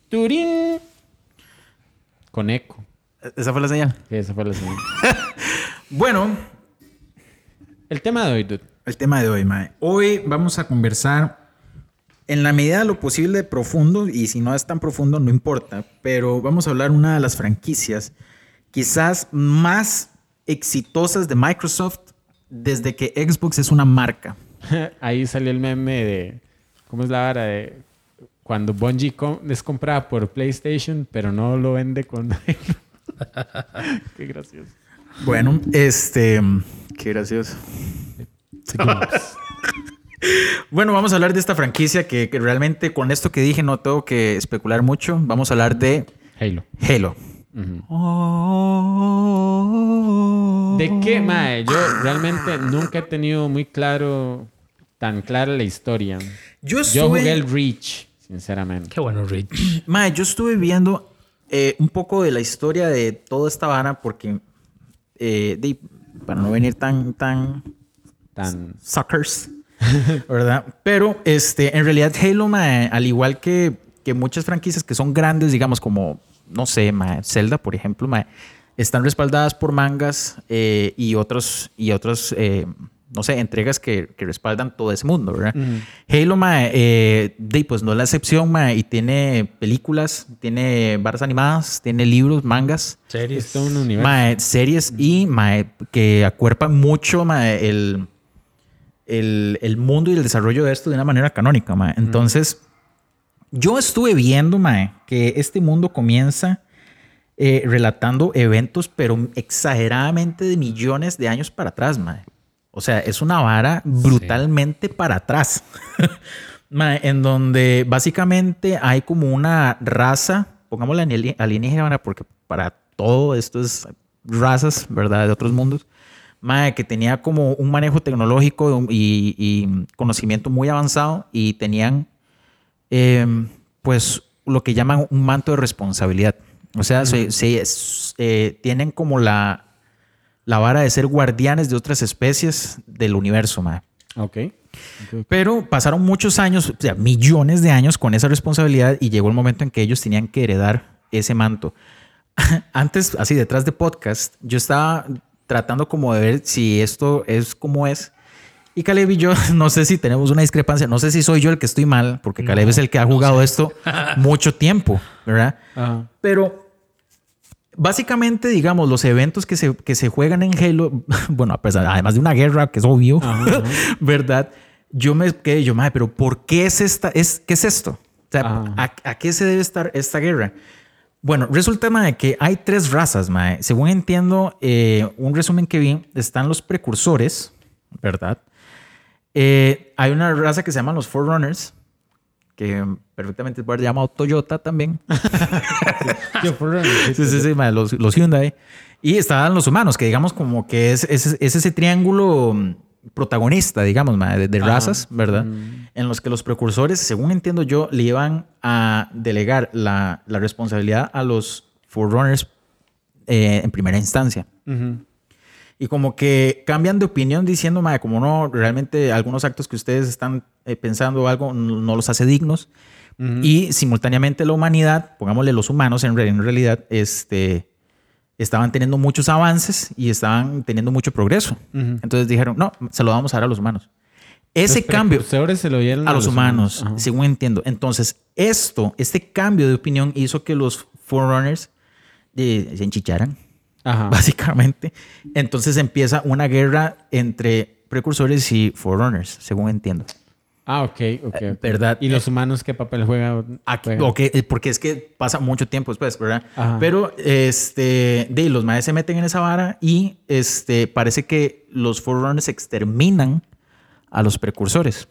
Turín. Con eco. Esa fue la señal. Sí, esa fue la señal. *laughs* Bueno, El tema de hoy, dude. el tema de hoy, Mae. Hoy vamos a conversar en la medida de lo posible profundo, y si no es tan profundo, no importa, pero vamos a hablar una de las franquicias quizás más exitosas de Microsoft desde que Xbox es una marca. *laughs* Ahí salió el meme de. ¿Cómo es la vara de.? Cuando Bungie com- es comprada por PlayStation, pero no lo vende con. *laughs* Qué gracioso. Bueno, este, qué gracioso. Bueno, vamos a hablar de esta franquicia que, que realmente con esto que dije no tengo que especular mucho. Vamos a hablar de Halo. Halo. ¿De qué, mae? Yo realmente nunca he tenido muy claro, tan clara la historia. Yo Yo estuve, jugué el Reach, sinceramente. Qué bueno, Rich. *clears throat* Mae, yo estuve viendo eh, un poco de la historia de toda esta vara porque, eh, de- para no venir tan, tan Tan. suckers, *laughs* ¿verdad? Pero este, en realidad Halo, al igual que, que muchas franquicias que son grandes, digamos como, no sé, mae, Zelda, por ejemplo, están respaldadas por mangas eh, y otros, y otros eh, no sé, entregas que, que respaldan todo ese mundo, ¿verdad? Halo, mae, eh, de, pues no es la excepción, mae, y tiene películas, tiene barras animadas, tiene libros, mangas. Series. Es todo un universo. Mae, series y mae, que acuerpan mucho mae, el, el, el mundo y el desarrollo de esto de una manera canónica. mae. Entonces, yo estuve viendo mae, que este mundo comienza eh, relatando eventos, pero exageradamente de millones de años para atrás. mae. O sea, es una vara brutalmente para atrás. *laughs* En donde básicamente hay como una raza, pongámosla en alienígena, porque para todo esto es razas, ¿verdad? De otros mundos. Que tenía como un manejo tecnológico y, y conocimiento muy avanzado y tenían, eh, pues, lo que llaman un manto de responsabilidad. O sea, se, eh, tienen como la, la vara de ser guardianes de otras especies del universo, mae. Ok. Pero pasaron muchos años, o sea, millones de años con esa responsabilidad y llegó el momento en que ellos tenían que heredar ese manto. *laughs* Antes, así detrás de podcast, yo estaba tratando como de ver si esto es como es. Y Caleb y yo, *laughs* no sé si tenemos una discrepancia, no sé si soy yo el que estoy mal, porque Caleb es el que ha jugado esto mucho tiempo, ¿verdad? Ajá. Pero básicamente, digamos, los eventos que se, que se juegan en Halo, *laughs* bueno, a pesar, además de una guerra, que es obvio, *laughs* ¿verdad? Yo me quedé, yo, madre, pero ¿por qué es esta? Es, ¿Qué es esto? O sea. ¿a, a qué se debe estar esta guerra? Bueno, resulta, que hay tres razas, madre. Según entiendo, eh, un resumen que vi, están los precursores, ¿verdad? Eh, hay una raza que se llaman los Forerunners, que perfectamente puede ser llamado Toyota también. *laughs* Sí, sí, sí, los, los Hyundai. Y estaban los humanos, que digamos como que es, es, es ese triángulo mm, protagonista, digamos, de, de razas, ¿verdad? En los que los precursores, según entiendo yo, le iban a delegar la, la responsabilidad a los Forerunners eh, en primera instancia. Ujú. Y como que cambian de opinión diciendo, madre, como no, realmente algunos actos que ustedes están eh, pensando o algo no, los hace dignos. Y simultáneamente la humanidad, pongámosle los humanos en, en realidad, este, estaban teniendo muchos avances y estaban teniendo mucho progreso. Ujú. Entonces dijeron, no, se lo vamos a dar a los humanos. Ese Los cambio se lo a los humanos, Ajá. según entiendo. Entonces, esto, este cambio de opinión hizo que los Forerunners eh, se enchicharan Ajá. *laughs* básicamente. Entonces empieza una guerra entre precursores y forerunners, según entiendo. Ah, ok, ok. ¿Verdad? ¿Y los humanos qué papel juegan? Aquí- juegan? eh, porque es que pasa mucho tiempo después, ¿verdad? Ajá. Pero este, de los maes se meten en esa vara y este, parece que los forerunners exterminan a los precursores.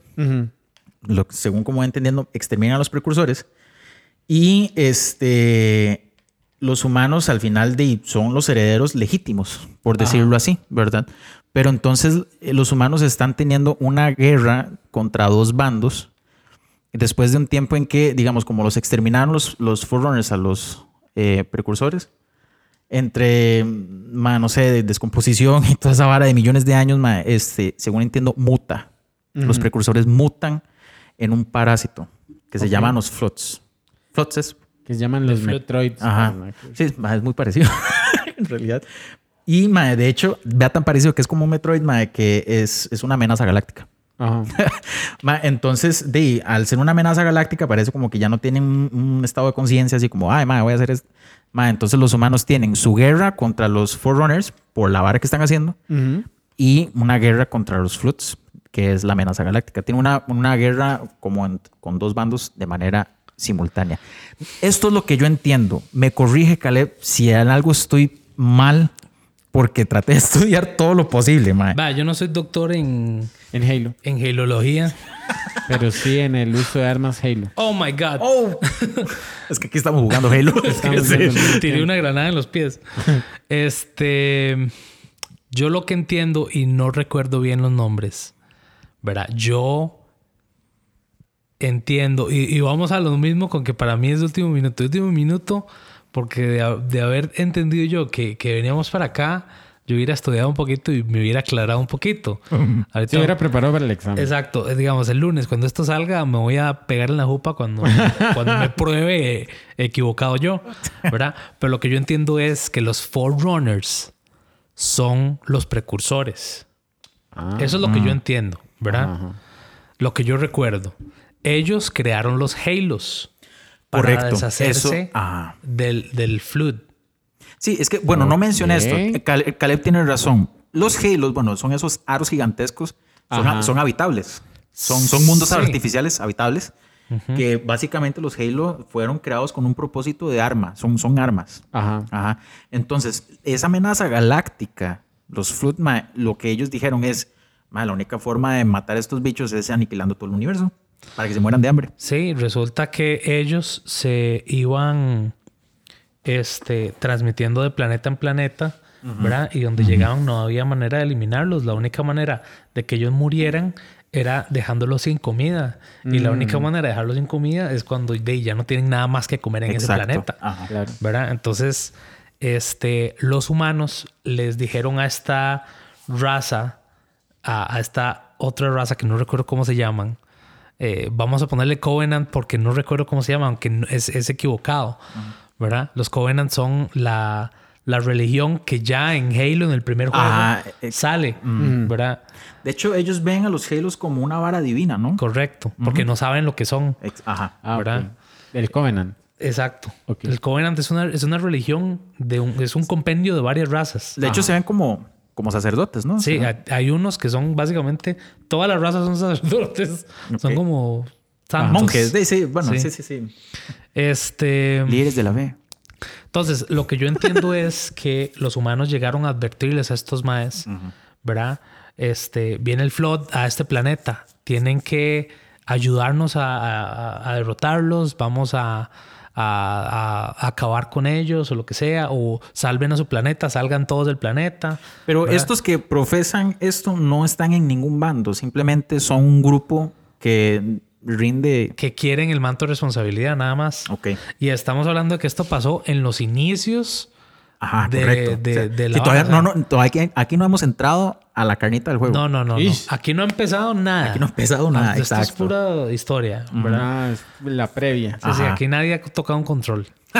Lo, según como voy entendiendo, exterminan a los precursores. Y este, los humanos al final de, son los herederos legítimos, por decirlo así, ¿verdad? Pero entonces eh, los humanos están teniendo una guerra contra dos bandos. Después de un tiempo en que, digamos, como los exterminaron los, los Forerunners a los eh, precursores, entre, ma, no sé, de descomposición y toda esa vara de millones de años, ma, este, según entiendo, muta. Los precursores mutan en un parásito que se llaman los flots. Flots es Que se llaman los Metroids. Ajá. Sí, ma, es muy parecido *laughs* en realidad. Y ma, de hecho, vea tan parecido que es como un Metroid, ma, que es, es una amenaza galáctica. Ajá. *laughs* Ma, entonces, de, al ser una amenaza galáctica, parece como que ya no tienen un, un estado de conciencia así como, ay, ma, voy a hacer esto. Ma, entonces los humanos tienen su guerra contra los Forerunners por la vara que están haciendo Ujú. y una guerra contra los Floods, que es la amenaza galáctica. Tiene una, una guerra como en- con dos bandos de manera simultánea. Esto es lo que yo entiendo. Me corrige, Caleb, si en algo estoy mal, porque traté de *laughs* estudiar todo lo posible, mae. Va, yo no soy doctor en, En Halo. en halología. Pero sí en el uso de armas Halo. Oh my God. Oh. *laughs* es que aquí estamos jugando Halo. Estamos *laughs* Sí. Tiré una granada en los pies. Este. Yo lo que entiendo y no recuerdo bien los nombres. ¿Verdad? Yo entiendo. Y, y vamos a lo mismo con que para mí es de último minuto. De último minuto, porque de, de haber entendido yo que, que veníamos para acá, yo hubiera estudiado un poquito y me hubiera aclarado un poquito. *laughs* Ahorita- Se hubiera preparado para el examen. Exacto, eh, digamos, el lunes, cuando esto salga, me voy a pegar en la jupa cuando, *laughs* cuando me pruebe equivocado yo, ¿verdad? Pero lo que yo entiendo es que los Forerunners son los precursores. Ah. Eso es lo que yo entiendo, ¿verdad? Ajá. Lo que yo recuerdo. Ellos crearon los Halos para Correcto. deshacerse Eso, ajá. del, del Flood. Sí, es que, bueno, no mencioné esto. Cal- Caleb tiene razón. Los Halos, bueno, son esos aros gigantescos, son, habitables. Son, son mundos Sí. artificiales habitables que básicamente los Halo fueron creados con un propósito de arma. Son, son armas. Ajá. Ajá. Entonces, esa amenaza galáctica, los Flood, lo que ellos dijeron es, la única forma de matar a estos bichos es aniquilando todo el universo para que se mueran de hambre. Sí, resulta que ellos se iban este, transmitiendo de planeta en planeta, ¿verdad? Y donde llegaban no había manera de eliminarlos. La única manera de que ellos murieran era dejándolos sin comida. Y la única manera de dejarlos sin comida es cuando de, ya no tienen nada más que comer en ese planeta. Ajá. Claro. ¿verdad? Entonces, este, los humanos les dijeron a esta raza, a, a esta otra raza que no recuerdo cómo se llaman. Eh, vamos a ponerle Covenant porque no recuerdo cómo se llaman, aunque no- es, es equivocado, ¿verdad? Los Covenant son la, la religión que ya en Halo, en el primer juego, Ajá, eh, sale, ¿verdad? De hecho, ellos ven a los Halos como una vara divina, ¿no? Correcto, porque no saben lo que son. Ajá. Ah. El Covenant. Exacto. El Covenant es una, es una religión, de un, es un compendio de varias razas. De hecho, se ven como, como sacerdotes, ¿no? Sí, hay, unos que son básicamente, todas las razas son *laughs* sacerdotes, son como Ah, santos. monjes. de- sí, bueno, Sí. sí, sí, sí. Este, Líderes de la fe. entonces, lo que yo entiendo *laughs* es que los humanos llegaron a advertirles a estos maes, ¿verdad? Este, viene el flood a este planeta, tienen que ayudarnos a, a- a derrotarlos, vamos a, a- a acabar con ellos o lo que sea, o salven a su planeta, salgan todos del planeta. Pero ¿verdad? estos que profesan esto no están en ningún bando, simplemente son un grupo que rinde. que quieren el manto de responsabilidad, nada más. Ok. Y estamos hablando de que esto pasó en los inicios. Ajá, de- correcto. de- de la sí, todavía, no, no, todavía aquí, aquí no hemos entrado a la carnita del juego. No, no, no. Aquí no ha empezado nada. Aquí no ha empezado nada, Esto es exacto. pura historia, ¿verdad? Ah, es la previa. Sí, sí, aquí nadie ha tocado un control. *laughs*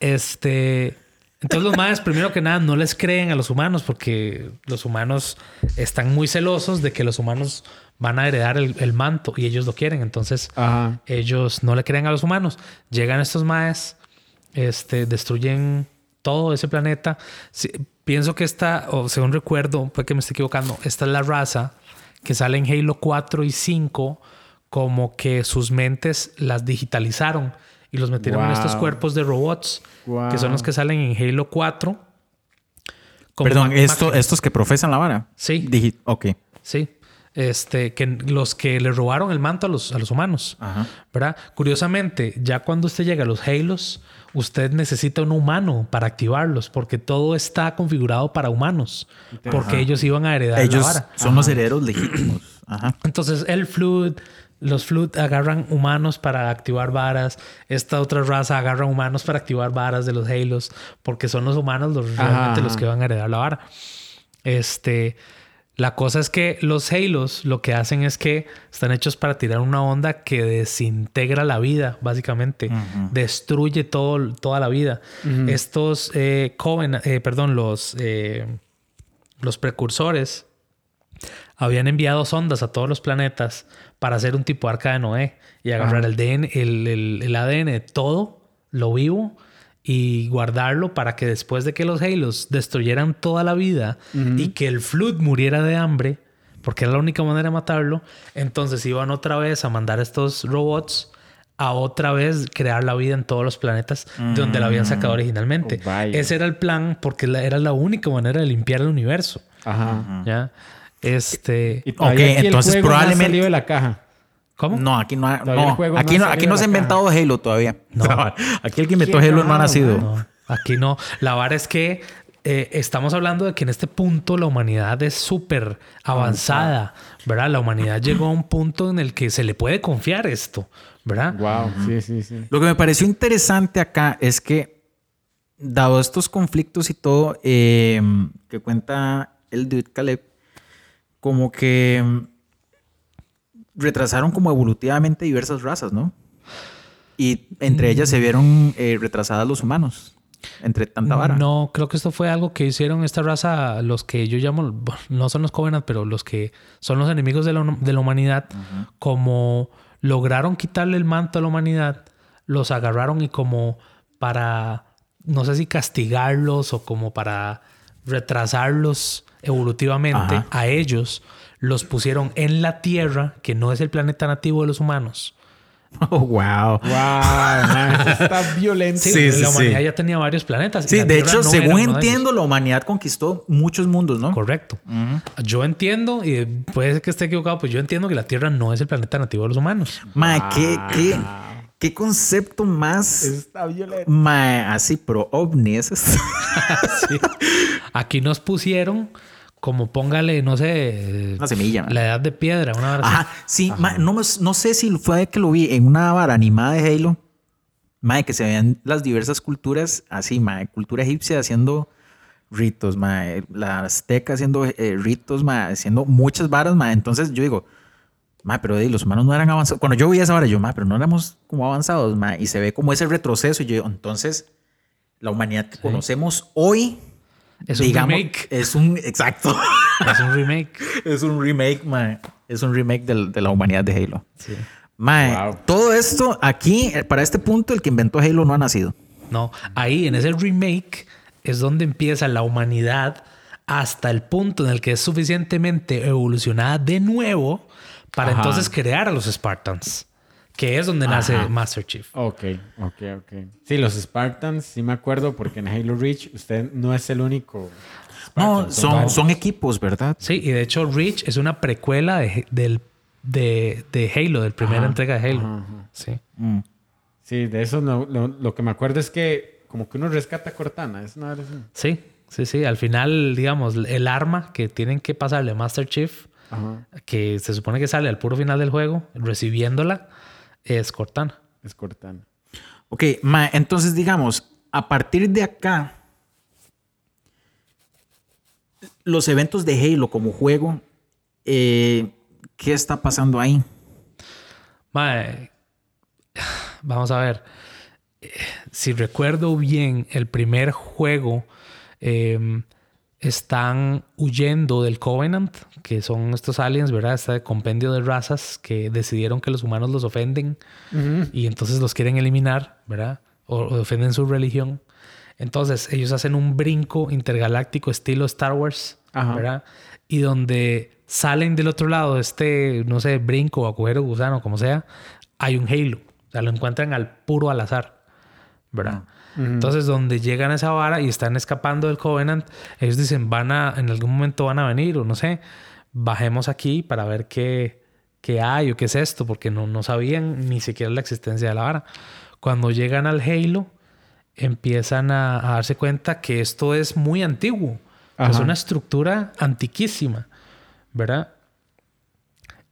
Este. Entonces los madres, primero que nada, no les creen a los humanos porque los humanos están muy celosos de que los humanos van a heredar el, el manto y ellos lo quieren. Entonces Ajá. ellos no le creen a los humanos. Llegan estos maes, este, destruyen todo ese planeta. Pienso que esta, o según recuerdo, fue que me estoy equivocando, esta es la raza que sale en Halo 4 y 5 como que sus mentes las digitalizaron y los metieron en estos cuerpos de robots Wow. que son los que salen en Halo 4. como Perdón, esto, estos que profesan la vara. Sí. Digi- ok. Sí. Este, que los que le robaron el manto a los, a los humanos. Ajá. ¿Verdad? Curiosamente, ya cuando usted llega a los Halos, usted necesita un humano para activarlos, porque todo está configurado para humanos, porque ellos iban a heredar Ellos la vara. son los herederos legítimos. *clears throat* Ajá. Entonces, el Flood, los Flood agarran humanos para activar varas, esta otra raza agarra humanos para activar varas de los Halos, porque son los humanos los Ajá, realmente los que van a heredar la vara. Este, la cosa es que los Halos lo que hacen es que están hechos para tirar una onda que desintegra la vida, básicamente. Destruye todo, toda la vida. Estos eh, Coven- eh, perdón, los, eh, los precursores habían enviado sondas a todos los planetas para hacer un tipo arca de Noé y agarrar el, el, el- el ADN de todo lo vivo y guardarlo para que después de que los Halos destruyeran toda la vida y que el Flood muriera de hambre, porque era la única manera de matarlo, entonces iban otra vez a mandar estos robots a otra vez crear la vida en todos los planetas de donde la habían sacado originalmente. Oh. Ese era el plan porque la- era la única manera de limpiar el universo. Ajá. ¿Ya? Este. Y Ok, entonces juego no ha probablemente- salido de la caja. ¿Cómo? No, aquí no, ha- no, aquí no, aquí no se ha inventado Halo todavía. No. aquí el que inventó Halo no ha nacido. No, aquí no. La vara es que eh, estamos hablando de que en este punto la humanidad es súper avanzada, ¿verdad? La humanidad llegó a un punto en el que se le puede confiar esto, ¿verdad? Wow. Sí, sí, sí. Lo que me pareció interesante acá es que, dado estos conflictos y todo eh, que cuenta el dude Caleb, como que retrasaron como evolutivamente diversas razas, ¿no? Y entre ellas se vieron eh, retrasadas los humanos, entre tanta vara. No, creo que esto fue algo que hicieron esta raza, los que yo llamo, no son los Covenant, pero los que son los enemigos de la, de la humanidad, como lograron quitarle el manto a la humanidad, los agarraron y como para, no sé si castigarlos o como para retrasarlos evolutivamente Ajá. a ellos, los pusieron en la Tierra, que no es el planeta nativo de los humanos. *laughs* Oh, wow. Wow, man, está *laughs* violento. Sí, Sí, sí, la humanidad sí. ya tenía varios planetas. Sí, de hecho, no según entiendo, la humanidad conquistó muchos mundos, ¿no? Correcto. Yo entiendo, y puede ser que esté equivocado, pues yo entiendo que la Tierra no es el planeta nativo de los humanos. Mae, ¿qué, qué, qué concepto más está violento. mae, así pro ovnis? *laughs* Sí. Aquí nos pusieron como póngale, no sé, Una semilla. la edad de piedra, una vara. Ajá, sí, mae, no, me- no sé si fue que lo vi en una vara animada de Halo. Mae, que se veían las diversas culturas así, mae, cultura egipcia haciendo ritos, mae. La Azteca haciendo eh, ritos, mae, haciendo muchas varas, mae. Entonces yo digo, mae, pero eh, los humanos no eran avanzados. Cuando yo vi esa vara, yo, mae, pero no éramos como avanzados, mae. Y se ve como ese retroceso. Y yo entonces, la humanidad que conocemos hoy, Es un digamos, remake. es un, exacto, *laughs* Es un remake. es un remake, mae. Es un remake del- de la humanidad de Halo. Mae, Wow. todo esto aquí, eh, para este punto, el que inventó Halo no ha nacido. No, ahí en ese remake es donde empieza la humanidad hasta el punto en el que es suficientemente evolucionada de nuevo para Ajá. entonces crear a los Spartans, que es donde nace Ajá. Master Chief. Ok, ok, ok. Sí, los Spartans, sí me acuerdo, porque en Halo Reach usted no es el único. No, son, son equipos, ¿verdad? Sí, y de hecho Reach es una precuela de, del- de, de Halo, del primera Ajá, entrega de Halo. ajá, ajá. Sí. Mm. Sí, de eso no- lo, lo que me acuerdo es que como que uno rescata a Cortana. Es una sí, sí, sí. Al final, digamos, el arma que tienen que pasarle a Master Chief, Ajá, que se supone que sale al puro final del juego, recibiéndola, es Cortana. es Cortana. Ok, ma, entonces digamos, a partir de acá, los eventos de Halo como juego, eh, ¿qué está pasando ahí? Vamos a ver. Eh, Si recuerdo bien, el primer juego eh, están huyendo del Covenant, que son estos aliens, ¿verdad? Este compendio de razas que decidieron que los humanos los ofenden y entonces los quieren eliminar, ¿verdad? O, o ofenden su religión. Entonces ellos hacen un brinco intergaláctico estilo Star Wars, Ajá. ¿verdad? Y donde salen del otro lado este, no sé, brinco o agujero gusano, como sea, hay un Halo. O sea, lo encuentran al puro al azar, ¿verdad? Entonces, donde llegan a esa vara y están escapando del Covenant, ellos dicen, van a, en algún momento van a venir, o no sé, bajemos aquí para ver qué, qué hay o qué es esto, porque no, no sabían ni siquiera la existencia de la vara. Cuando llegan al Halo, empiezan a, a darse cuenta que esto es muy antiguo. Es una estructura antiquísima, ¿verdad?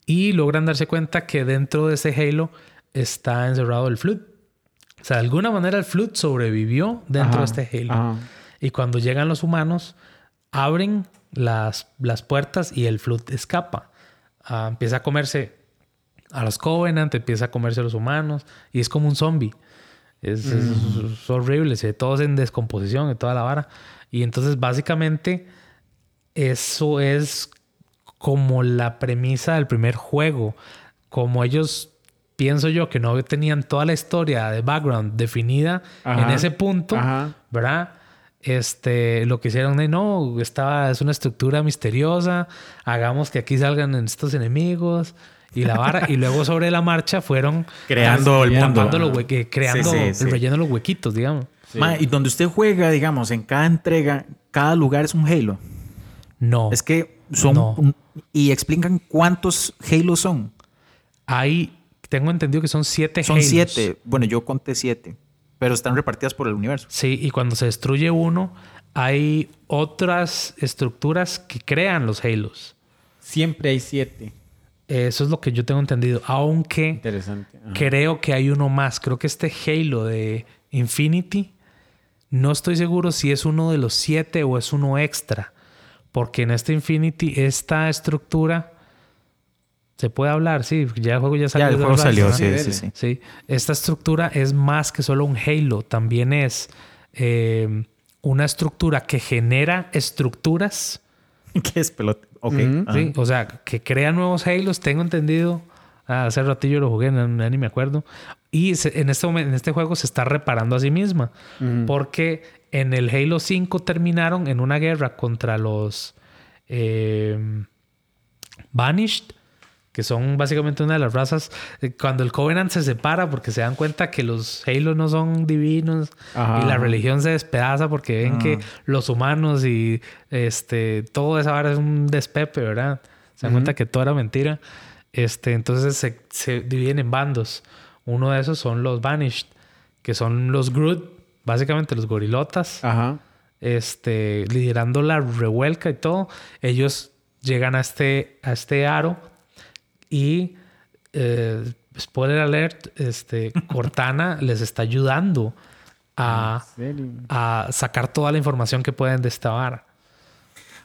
Y logran darse cuenta que dentro de ese Halo está encerrado el Flood. O sea, de alguna manera el Flood sobrevivió dentro Ajá, de este Halo. ajá. Y cuando llegan los humanos, abren las, las puertas y el Flood escapa. Ah, empieza a comerse a los Covenant, empieza a comerse a los humanos y es como un zombie. Es, es- es horrible, se ve todos en descomposición y toda la vara. Y entonces básicamente eso es como la premisa del primer juego. Como ellos, pienso yo, que no tenían toda la historia de background definida en ese punto, ajá. ¿verdad? Este, lo que hicieron de no, estaba, es una estructura misteriosa, hagamos que aquí salgan estos enemigos y la vara, y luego *laughs* sobre la marcha fueron Creando el mundo. los hue- que- creando, Sí, sí, sí. relleno los huequitos, digamos. Sí. Ma, y donde usted juega, digamos, en cada entrega, cada lugar es un Halo. No. Es que son... No. un- y explican cuántos Halo son. Hay, tengo entendido que son siete Son Halos. siete. Bueno, yo conté siete. Pero están repartidas por el universo. Sí, y cuando se destruye uno, hay otras estructuras que crean los Halos. Siempre hay siete. Eso es lo que yo tengo entendido. Aunque Interesante. Ajá. creo que hay uno más. Creo que este Halo de Infinity, no estoy seguro si es uno de los siete o es uno extra. Porque en este Infinity, esta estructura se puede hablar, sí, ya el juego ya salió. Ya, el juego salió, sí, sí, sí. Sí, esta estructura es más que solo un Halo, también es eh, una estructura que genera estructuras, *laughs* ¿Qué es pelota? Ok. O sea, que crea nuevos Halos, tengo entendido. ah, Hace ratillo lo jugué, no, ni me acuerdo. Y se- en este momento, en este juego se está reparando a sí misma. Ujú. Porque en el Halo 5 terminaron en una guerra contra los eh, Banished, que son básicamente una de las razas. eh, Cuando el Covenant se separa porque se dan cuenta que los Halo no son divinos Ajá, y la ajá. religión se despedaza porque ven que los humanos y este todo esa vara es un despepe, ¿verdad? Se dan cuenta que todo era mentira. Este, entonces se, se dividen en bandos. Uno de esos son los Banished, que son los Groot, básicamente los gorilotas Ajá. este, liderando la revuelca y todo, ellos llegan a este, a este aro y, eh, spoiler alert, este, *laughs* Cortana les está ayudando a, ¿En serio? a sacar toda la información que pueden de esta vara.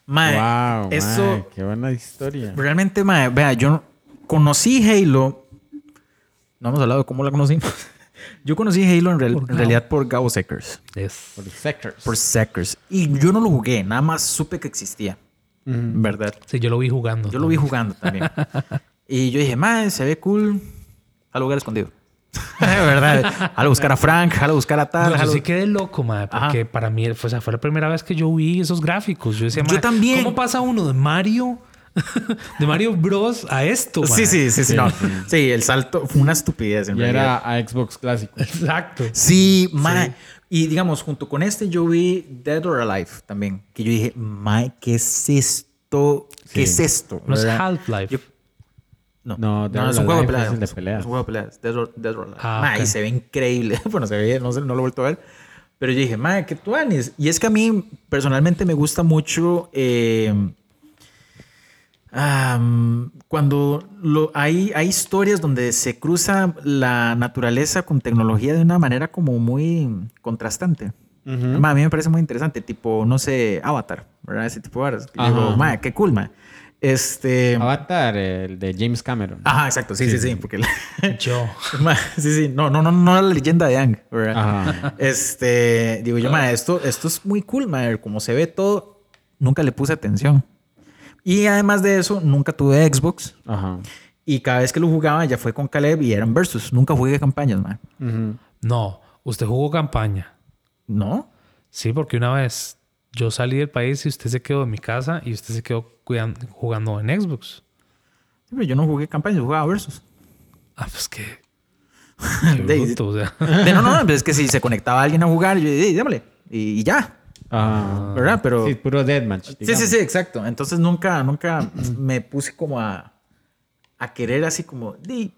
Mae, wow, eso mae, qué buena historia. realmente, mae, vea, yo conocí Halo. No hemos hablado de cómo la conocí. *laughs* yo conocí Halo en, real- Por en Gabo. realidad por Gabo Seckers. Por Sectors. Por Seckers. Y yo no lo jugué, nada más supe que existía. Verdad. Sí, yo lo vi jugando. Yo lo vi jugando también. *laughs* y yo dije, mae, se ve cool. Al lugar escondido. *laughs* ¿Verdad? *laughs* Al buscar a Frank, al buscar a tal. Yo, yo sí quedé loco, madre, porque Ajá. para mí fue, o sea, fue la primera vez que yo vi esos gráficos. Yo decía, Yo "Mae, también. ¿Cómo pasa uno de Mario, *laughs* de Mario Bros a esto? Sí, mae?" sí, sí, sí, no. Sí, el salto fue una estupidez en Y realidad. era a Xbox clásico. Exacto. Sí, mae. Y digamos, junto con este yo vi Dead or Alive también. Que yo dije, mae, ¿qué es esto? ¿Qué Sí. es esto? No es. Half-Life. No, No, no, es un juego de Alive peleas. es el de Es un juego de peleas. Dead or, Dead or. Ah, Mae, ok. y se ve increíble. *laughs* bueno, se ve, no, sé, no lo he vuelto a ver. Pero yo dije, mae, qué tuanis. Y es que a mí personalmente me gusta mucho eh, am, cuando lo, hay, hay historias donde se cruza la naturaleza con tecnología de una manera como muy contrastante. Ma, A mí me parece muy interesante, tipo, no sé, Avatar, ¿verdad? Ese tipo de Ajá. digo, ma, qué cool, ma. Este. Avatar, el de James Cameron. Ajá, exacto, sí, sí, sí, porque la- *laughs* Yo. Sí, sí, no, no, no, no la leyenda de Ang, ¿verdad? Ajá. Este, digo yo, ma, esto, esto es muy cool, ma, como se ve todo, nunca le puse atención. Y además de eso, nunca tuve Xbox Ajá. y cada vez que lo jugaba ya fue con Caleb y eran versus, nunca jugué campañas, ma. Ujú. No, usted jugó campaña. ¿No? Sí, porque una vez yo salí del país y usted se quedó en mi casa y usted se quedó jugando en Xbox. Sí, pero yo no jugué campañas, yo jugaba versus. Ah, pues que. *laughs* Bruto, o sea. De, no, no, no, pero es que si se conectaba alguien a jugar, yo dije, démosle. Y, y ya, Ah. ¿verdad? Pero... Sí, puro deathmatch. Sí, sí, sí, exacto. Entonces nunca, nunca me puse como a, a querer así como, di,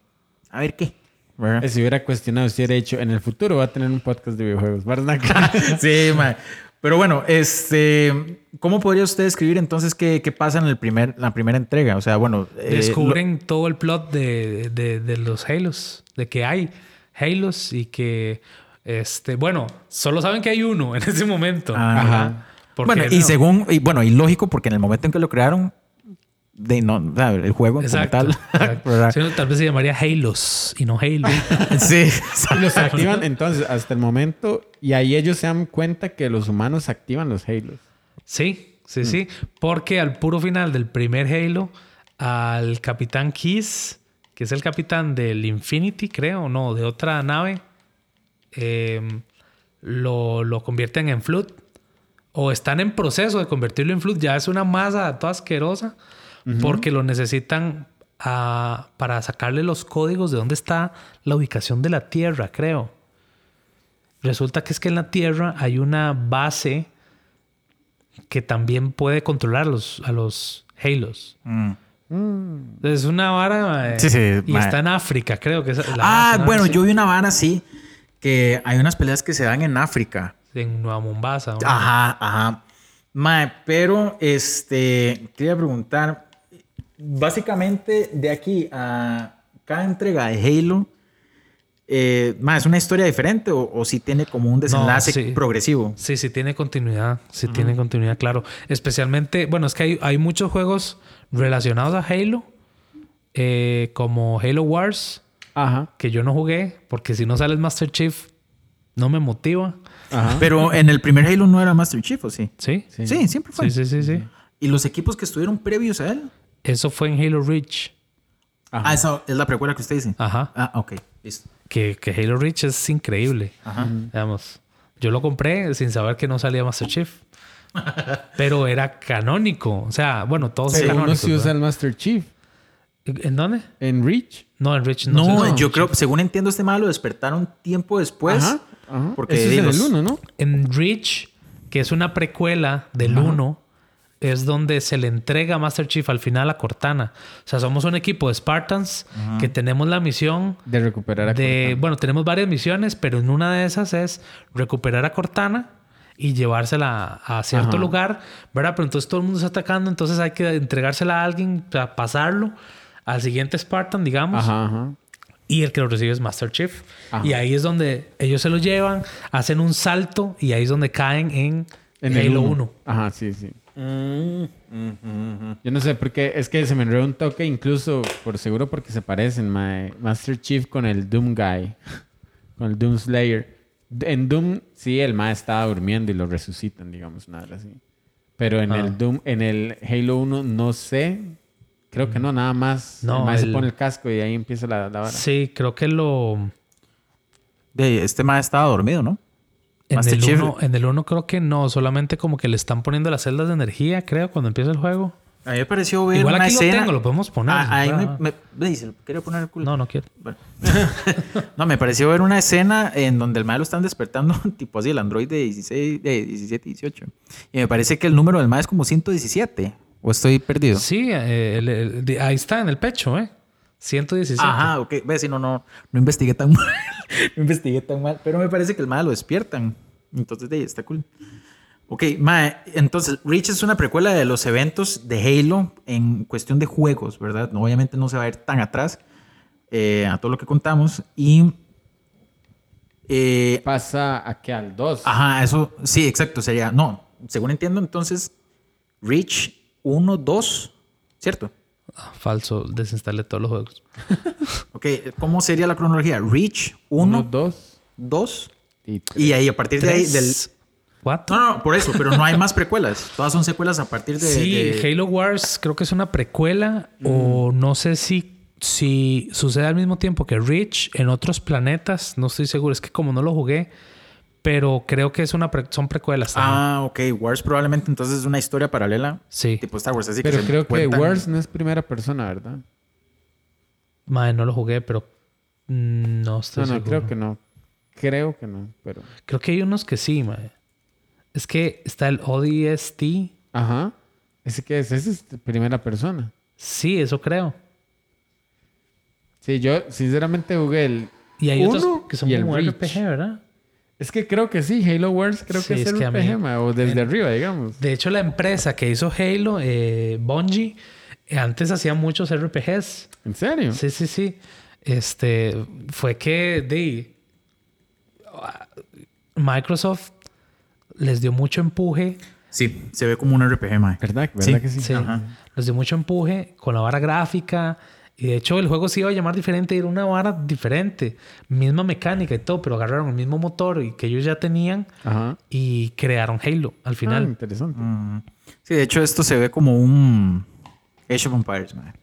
a ver qué. ¿verdad? Eh, Si hubiera cuestionado, si hubiera dicho, en el futuro va a tener un podcast de videojuegos, ¿verdad? *laughs* sí, man. Pero bueno, este, ¿cómo podría usted describir entonces qué, qué pasa en el primer, la primera entrega? O sea, bueno, eh, Descubren todo el plot de, de- de los Halos, de que hay Halos y que, este, bueno, solo saben que hay uno en ese momento. Ah, Ajá. Bueno, y no. según, y bueno, y lógico, porque en el momento en que lo crearon, de no, el juego Exacto. como tal. Sí, *laughs* tal vez se llamaría Halos y no Halo. *laughs* sí, Y los activan entonces hasta el momento y ahí ellos se dan cuenta que los humanos activan los Halos. Sí, Mm. sí, sí. Porque al puro final del primer Halo, al capitán Keys, que es el capitán del Infinity, creo, no, de otra nave, eh, lo, lo convierten en Flood. O están en proceso de convertirlo en Flood. Ya es una masa toda asquerosa. Porque lo necesitan ah, para sacarle los códigos de dónde está la ubicación de la Tierra, creo. Resulta que es que en la Tierra hay una base que también puede controlar los, a los Halos. Mm. Es una vara. eh, Sí, sí, Y está en África, creo que es. la Ah, bueno, Sí. yo vi una vara así, que hay unas peleas que se dan en África. En Nueva Mombasa. ¿no? Ajá, ajá. Mae, pero este, quería preguntar, básicamente de aquí a cada entrega de Halo, eh, ¿es una historia diferente o, o si tiene como un desenlace sí. progresivo? Sí, sí tiene continuidad. Sí tiene continuidad, claro. Especialmente, bueno, es que hay, hay muchos juegos relacionados a Halo, eh, como Halo Wars, Ajá. que yo no jugué, porque si no sale el Master Chief, no me motiva. Ajá. *laughs* Pero en el primer Halo no era Master Chief, ¿o sí? ¿Sí? Sí, Sí. siempre fue. Sí, sí, sí, sí. ¿Y los equipos que estuvieron previos a él? Eso fue en Halo Reach. Ajá. Ah, esa es la precuela que usted dice. Ajá. Ah, ok, listo. Que, que Halo Reach es increíble. Ajá. Digamos, yo lo compré sin saber que no salía Master Chief. *laughs* Pero era canónico. O sea, bueno, todos Pero no canónicos. se usa ¿verdad? el Master Chief. ¿En dónde? En Reach. No, en Reach no. No, se usa. yo creo, según entiendo, este malo despertaron tiempo después. Ajá. Ajá. Porque Eso es en el 1, ¿no? En Reach, que es una precuela del 1, es donde se le entrega a Master Chief al final a Cortana. O sea, somos un equipo de Spartans que tenemos la misión De recuperar a de... Cortana. Bueno, tenemos varias misiones, pero en una de esas es recuperar a Cortana y llevársela a cierto Ajá. lugar, ¿verdad? Pero entonces todo el mundo está atacando, entonces hay que entregársela a alguien, sea, pasarlo al siguiente Spartan, digamos. Ajá, ajá. y el que lo recibe es Master Chief. Ajá. Y ahí es donde ellos se lo llevan, hacen un salto y ahí es donde caen en, En el Halo uno. 1. Ajá, sí, sí. Yo no sé, porque es que se me enredó un toque, incluso por seguro porque se parecen, mae. Master Chief con el Doom Guy, *laughs* con el Doom Slayer. En Doom, sí, el mae estaba durmiendo y lo resucitan, digamos, nada así. Pero en Ah. el Doom, en el Halo 1, no sé. Creo que no, nada más. No, el mae se pone el casco y ahí empieza la, la vara. Sí, creo que lo... De, este más estaba dormido, ¿no? En Master el, Chief. uno, en el 1 creo que no, solamente como que le están poniendo las celdas de energía, creo, cuando empieza el juego. A mí me pareció ver Igual una aquí escena. lo tengo, lo podemos poner. Ah, ahí me, me- ve, dice, lo quería poner el culo. No, no quiero. Bueno. *laughs* no, me pareció ver una escena en donde el mal lo están despertando, *laughs* tipo así, el Android de 16, de 17, 18. Y me parece que el número del mal es como 117. ¿O estoy perdido? Sí, eh, el- ahí está en el pecho, ¿eh? 117. Ajá, ok. Ve, si no, no, no investigué tan *laughs* mal. no investigué tan mal. Pero me parece que el mal lo despiertan. Entonces, de ahí está cool. Ok, mae, entonces, Reach es una precuela de los eventos de Halo en cuestión de juegos, ¿verdad? No, obviamente no se va a ir tan atrás eh, a todo lo que contamos. Y. eh, Pasa aquí al 2. ajá, eso, sí, exacto, sería. No, según entiendo, entonces, Reach 1, 2, ¿cierto? Ah, falso, desinstalé todos los juegos. *laughs* Ok, ¿cómo sería la cronología? Reach 1, 1, 2 2, y 3. y ahí a partir de ahí del. Cuatro. No, no, por eso, pero no hay más precuelas. Todas son secuelas a partir de. sí, de- Halo Wars creo que es una precuela o no sé si, si sucede al mismo tiempo que Reach en otros planetas. No estoy seguro, es que como no lo jugué, pero creo que es una pre- son precuelas. también. Ah, ok. Wars probablemente entonces es una historia paralela. sí, Tipo Star Wars, así Pero que creo que cuentan- Wars no es primera persona, ¿verdad? Madre, no lo jugué, pero mm, no estoy No, no, seguro. creo que no. Creo que no, pero... Creo que hay unos que sí, madre. Es que está el ODST. Ajá. ¿Ese qué es? Ese es primera persona. Sí, eso creo. Sí, yo sinceramente jugué el... Y hay otros uno que son y el como Reach. RPG, ¿verdad? Es que creo que sí, Halo Wars creo Sí, que es, es el que a mí- RPG, o desde arriba, digamos. De hecho, la empresa que hizo Halo, eh, Bungie, eh, antes hacía muchos RPGs. ¿En serio? Sí, sí, sí. Este fue que de Microsoft les dio mucho empuje. Sí, se ve como un RPG. ¿Verdad? ¿Verdad Sí, que sí? Sí, Ajá. les dio mucho empuje con la vara gráfica. Y de hecho, el juego se iba a llamar diferente, era una vara diferente, misma mecánica y todo, pero agarraron el mismo motor y que ellos ya tenían Ajá. y crearon Halo al Ah, final. interesante. Mm. Sí, de hecho esto se ve como un Age of Empires, mae.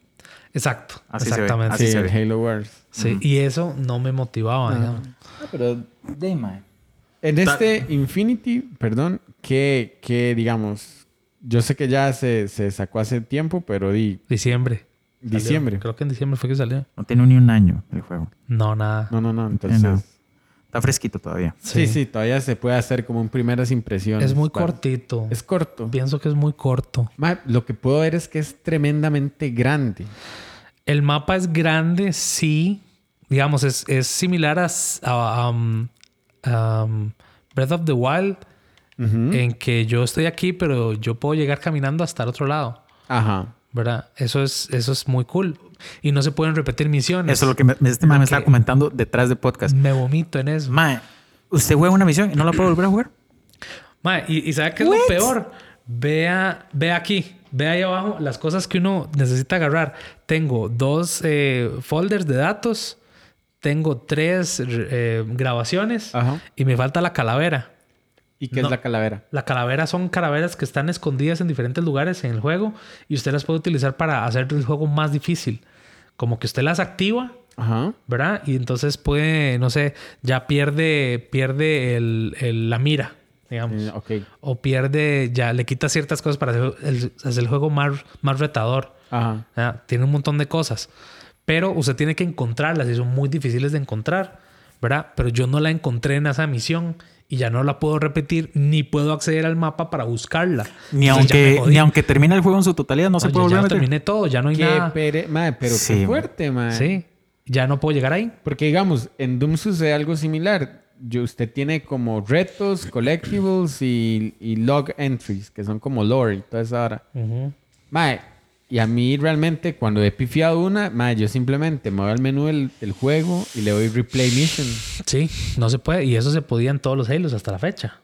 Exacto, Así se ve, exactamente. así sí, se el ve. Halo Wars. Sí, y eso no me motivaba, digamos. Ah, pero de mae. En Ta- este Infinity, perdón, que, que digamos, yo sé que ya se, se sacó hace tiempo, pero di Diciembre. Salió. diciembre. Creo que en diciembre fue que salió. No tiene ni un año el juego. No, nada. No, no, no, entonces... no. Está fresquito todavía. Sí, sí, todavía se puede hacer como en primeras impresiones. Es muy para- cortito. Es corto. Pienso que es muy corto. Ma, lo que puedo ver es que es tremendamente grande. El mapa es grande, sí. Digamos, es, es similar a, um, um, Breath of the Wild, en que yo estoy aquí, pero yo puedo llegar caminando hasta el otro lado. Ajá. ¿Verdad? Eso es, eso es muy cool. Y no se pueden repetir misiones. Eso es lo que me, este me estaba comentando detrás de podcast. Me vomito en eso. Mae, ¿usted juega una misión y no la puede volver a jugar? Mae, y, y ¿sabe qué es lo peor? Vea, vea aquí, vea ahí abajo las cosas que uno necesita agarrar. Tengo dos eh, folders de datos, tengo tres eh, grabaciones Ajá. y me falta la calavera. ¿Y qué No. es la calavera? La calavera son calaveras que están escondidas en diferentes lugares en el juego y usted las puede utilizar para hacer el juego más difícil. Como que usted las activa Ajá. ¿verdad? Y entonces puede, no sé, ya pierde, pierde el, el- la mira, digamos. Eh, ok. O pierde, ya le quita ciertas cosas para hacer el, hacer el juego más, más retador. Ajá. ¿verdad? Tiene un montón de cosas. Pero usted tiene que encontrarlas y son muy difíciles de encontrar, ¿verdad? Pero yo no la encontré en esa misión y ya no la puedo repetir ni puedo acceder al mapa para buscarla. Ni Entonces ya aunque, ni aunque termine el juego en su totalidad, no se puede ya volver a lo meter. terminé todo, ya no hay Qué nada. pere... Madre, pero Sí, qué fuerte, madre. Sí, ya no puedo llegar ahí. Porque digamos, en Doom sucede algo similar. Yo- usted tiene como retos, collectibles y, y log entries, que son como lore y toda esa hora. Mae, Y a mí realmente cuando he pifiado una, mae, yo simplemente me voy al menú del, del juego y le doy replay mission. Sí, no se puede. Y eso se podía en todos los Halos hasta la fecha.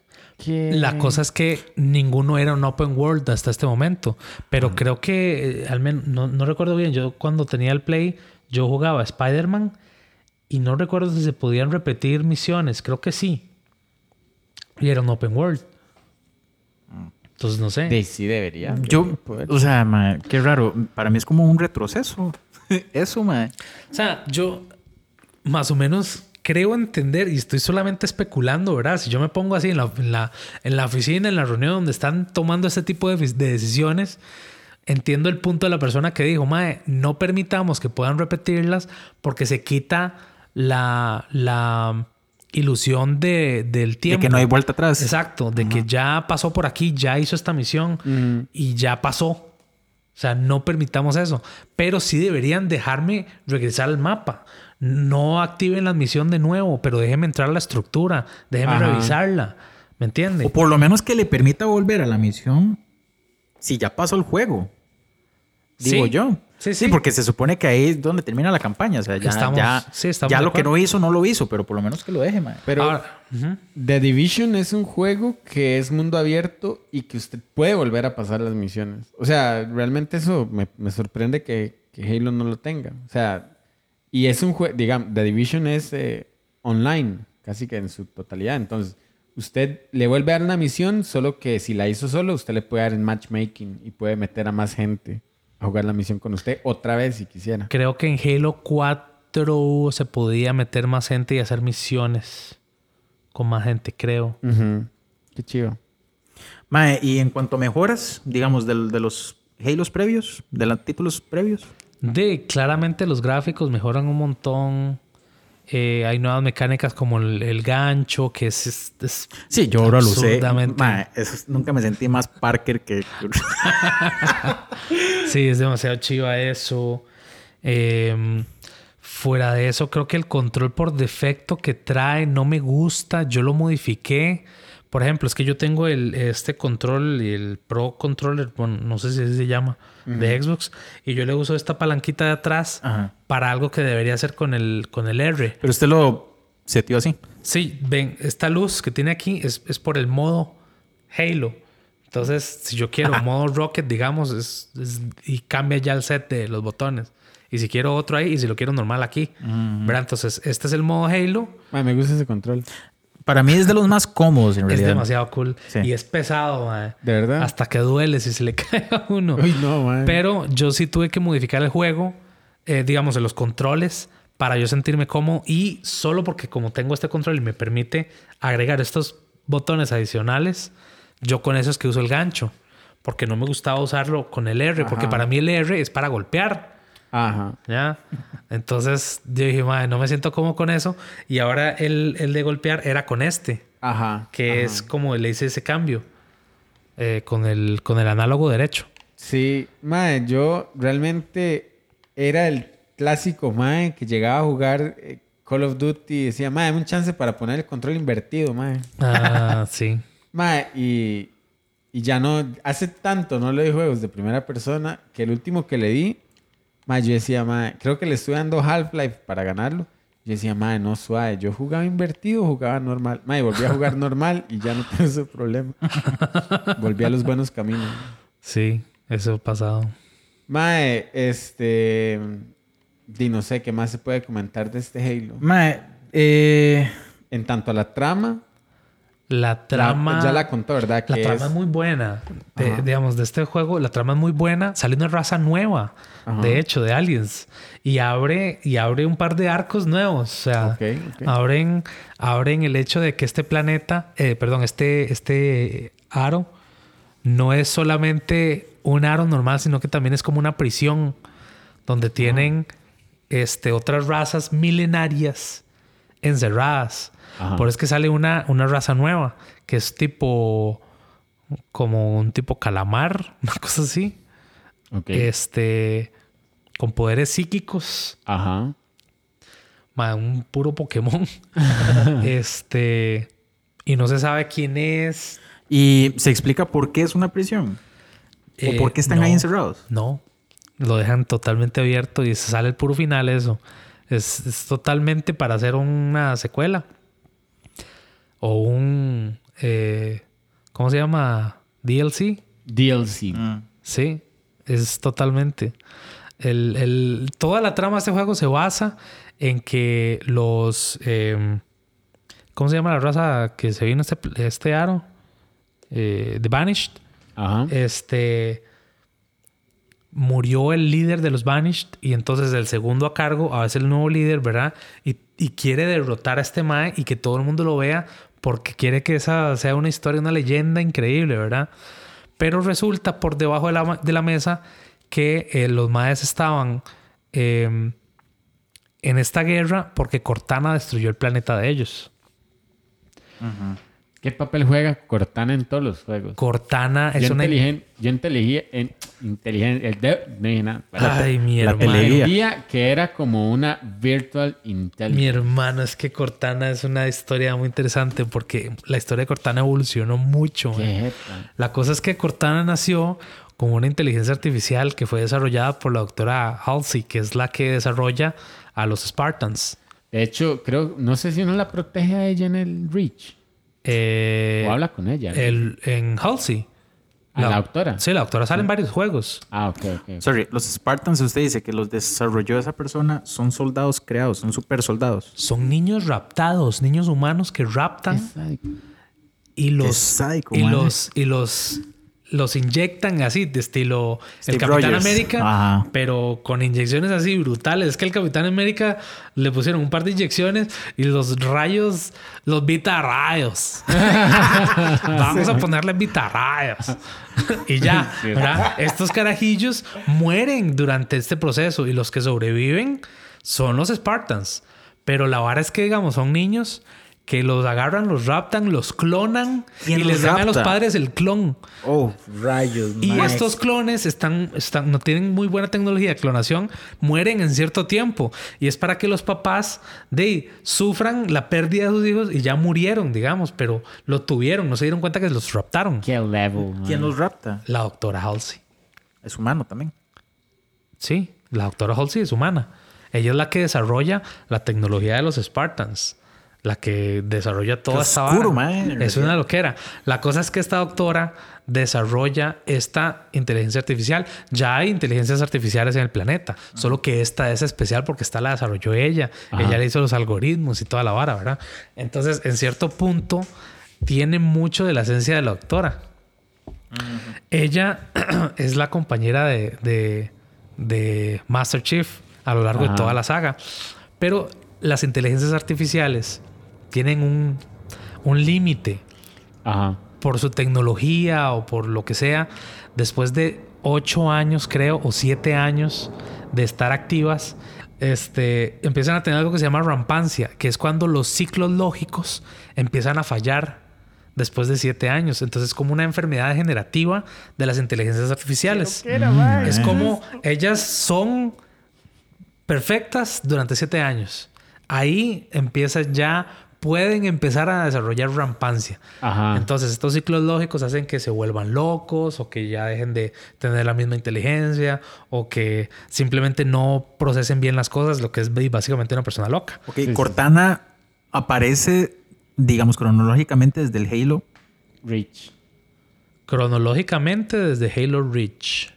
La cosa es que ninguno era un open world hasta este momento. Pero creo que, eh, al menos, no, no recuerdo bien, yo cuando tenía el Play, yo jugaba Spider-Man y no recuerdo si se podían repetir misiones. Creo que sí. Y era un open world. Entonces, no sé. De, sí debería. Yo, poder. o sea, qué raro. Para mí es como un retroceso. *laughs* Eso, mae. O sea, yo más o menos creo entender y estoy solamente especulando, ¿verdad? Si yo me pongo así en la, en la, en la oficina, en la reunión donde están tomando este tipo de, de decisiones, entiendo el punto de la persona que dijo, Mae, no permitamos que puedan repetirlas porque se quita la, la ilusión de, del De tiempo. que no hay vuelta atrás. Exacto, de que ya pasó por aquí, ya hizo esta misión y ya pasó. O sea, no permitamos eso. Pero sí deberían dejarme regresar al mapa. No activen la misión de nuevo, pero déjenme entrar a la estructura. Déjenme Ajá. revisarla. ¿Me entiende? O por lo menos que le permita volver a la misión si ya pasó el juego. Digo Sí. yo. Sí, sí. porque se supone que ahí es donde termina la campaña. O sea, ya, Estamos- ya, sí, estamos ya de lo que no hizo, no lo hizo, pero por lo menos que lo deje, mae. Pero Ahora. The Division es un juego que es mundo abierto y que usted puede volver a pasar las misiones. O sea, realmente eso me, me sorprende que, que Halo no lo tenga. O sea, y es un juego, digamos, The Division es eh, online, casi que en su totalidad. Entonces, usted le vuelve a dar una misión, solo que si la hizo solo, usted le puede dar en matchmaking y puede meter a más gente a jugar la misión con usted otra vez si quisiera. creo que en Halo 4 se podía meter más gente y hacer misiones con más gente, creo. Ujú. Qué chido. Mae, y en cuanto a mejoras, digamos, del- de, los Halos previos, de los títulos previos. De claramente los gráficos mejoran un montón. Eh, hay nuevas mecánicas como el, el gancho, que es, es- es Sí, yo ahora lo sé. absurdamente- Mae, eso es- nunca me sentí más Parker que... *laughs* Sí, es demasiado chiva eso. Eh, fuera de eso, creo que el control por defecto que trae no me gusta. Yo lo modifiqué. Por ejemplo, es que yo tengo el, este control, el Pro Controller, bueno, no sé si así se llama, de Xbox, y yo le uso esta palanquita de atrás Ajá. para algo que debería hacer con el, con el R. Pero usted lo setió así. Sí, ven, esta luz que tiene aquí es, es por el modo Halo. Entonces, si yo quiero modo Rocket, digamos, es, es- y cambia ya el set de los botones. Y si quiero otro ahí, y si lo quiero normal aquí. ¿verdad? Entonces, este es el modo Halo. Mae, me gusta ese control. Para mí es de los más cómodos, en Es realidad. demasiado cool. Sí. Y es pesado, mae. ¿De verdad? Hasta que duele si se le *laughs* cae a uno. Uy, no, mae. Pero yo sí tuve que modificar el juego, eh, digamos, en los controles, para yo sentirme cómodo. Y solo porque como tengo este control y me permite agregar estos botones adicionales, yo con eso es que uso el gancho. Porque no me gustaba usarlo con el R, porque para mí el R es para golpear. Ajá. ¿Ya? Entonces yo dije, madre, no me siento cómodo con eso. Y ahora el, el de golpear era con este, Ajá. que ajá. es como le hice ese cambio eh, con, el, con el análogo derecho. Sí, mae, yo realmente era el clásico mae que llegaba a jugar eh, Call of Duty y decía, mae, dame un chance para poner el control invertido, mae. Ah, *laughs* sí. Mae, y, y ya no, hace tanto no le doy juegos de primera persona que el último que le di, mae, yo decía, mae, creo que le estoy dando Half-Life para ganarlo. Yo decía, mae, no suave, yo jugaba invertido, jugaba normal. Mae, volví a jugar normal y ya no *laughs* tengo ese problema. volví a los buenos caminos. Sí, eso ha pasado. Mae, este. Di no sé qué más se puede comentar de este Halo. Mae, eh, En tanto a la trama. La trama. ya la contó, ¿verdad? La trama es- es muy buena. De- digamos, de este juego, la trama es muy buena. Sale una raza nueva, Ajá. de hecho, de aliens. Y abre, y abre un par de arcos nuevos. O sea, abren, abren el hecho de que este planeta, eh, perdón, este, este aro no es solamente un aro normal, sino que también es como una prisión donde tienen este, otras razas milenarias encerradas. Ajá. Por eso es que sale una, una raza nueva, que es tipo, como un tipo calamar, *laughs* una cosa así. Ok. Este, con poderes psíquicos. Ajá. Ma, un puro Pokémon. *laughs* este. Y no se sabe quién es. y se explica por qué es una prisión. Eh, ¿O por qué están no, ahí encerrados? No. Lo dejan totalmente abierto y se sale el puro final eso. Es, es totalmente para hacer una secuela. O un... eh, ¿Cómo se llama? DLC. DLC. Mm. Sí, es totalmente. El, el- toda la trama de este juego se basa en que los... em, ¿Cómo se llama la raza que se vino este, este aro? Eh, The Banished. Ajá. Este... Murió el líder de los Banished y entonces el segundo a cargo ahora es el nuevo líder, ¿verdad? Y, y quiere derrotar a este Mae y que todo el mundo lo vea porque quiere que esa sea una historia, una leyenda increíble, ¿verdad? Pero resulta por debajo de la, mesa que eh, los Maes estaban eh, en esta guerra porque Cortana destruyó el planeta de ellos. ¿Qué papel juega Cortana en todos los juegos? Cortana es yo, una... inteligen- yo inteligí en. El de, nada. Ay, mi hermano. Entendía que era como una virtual Mi intelligence. hermano, es que Cortana es una historia muy interesante porque la historia de Cortana evolucionó mucho. jeta. La cosa es que Cortana nació como una inteligencia artificial que fue desarrollada por la doctora Halsey, que es la que desarrolla a los Spartans. De hecho, creo, no sé si uno la protege a ella en el Reach. Eh, o habla con ella. ¿no? el, en Halsey. ¿A la doctora? Sí, la doctora sale en varios juegos. Ah, ok, ok. Sorry, los Spartans, usted dice que los desarrolló esa persona, son soldados creados, son super soldados. Son niños raptados, niños humanos que raptan Exacto. y los y los y los los inyectan así de estilo Steve el Capitán Rogers. América Ajá. pero con inyecciones así brutales. Es que el Capitán América le pusieron un par de inyecciones y los rayos los vitarrayos. *laughs* Vamos a ponerle vitarrayos. *laughs* Y ya estos carajillos mueren durante este proceso y los que sobreviven son los Spartans. Pero la vara es que digamos son niños que los agarran, los raptan, los clonan y ¿Quién les dan a los padres el clon. Oh, rayos, Y man. estos clones están, están, no tienen muy buena tecnología de clonación, mueren en cierto tiempo. Y es para que los papás de sufran la pérdida de sus hijos y ya murieron, digamos, pero lo tuvieron, no se dieron cuenta que los raptaron. Qué level. man. ¿Quién los rapta? La doctora Halsey. Es humano también. Sí, la doctora Halsey es humana. Ella es la que desarrolla la tecnología de los Spartans. La que desarrolla toda esta oscuro, vara. Es una loquera. La cosa es que esta doctora desarrolla esta inteligencia artificial. Ya hay inteligencias artificiales en el planeta. Solo que esta es especial porque esta la desarrolló ella. Ajá. Ella le hizo los algoritmos y toda la vara, ¿verdad? Entonces, en cierto punto, tiene mucho de la esencia de la doctora. Ella *clears throat* es la compañera de, de, de Master Chief a lo largo de toda la saga. Pero las inteligencias artificiales tienen un, un límite por su tecnología o por lo que sea. Después de ocho años, creo, o siete años de estar activas, este, empiezan a tener algo que se llama rampancia, que es cuando los ciclos lógicos empiezan a fallar después de siete años. Entonces es como una enfermedad degenerativa de las inteligencias artificiales. Es como ellas son perfectas durante siete años. Ahí empiezan ya, pueden empezar a desarrollar rampancia. Ajá. Entonces estos ciclos lógicos hacen que se vuelvan locos o que ya dejen de tener la misma inteligencia o que simplemente no procesen bien las cosas, lo que es básicamente una persona loca. Ok, sí. Cortana aparece, digamos, cronológicamente desde el Halo. Reach. Cronológicamente desde Halo Reach.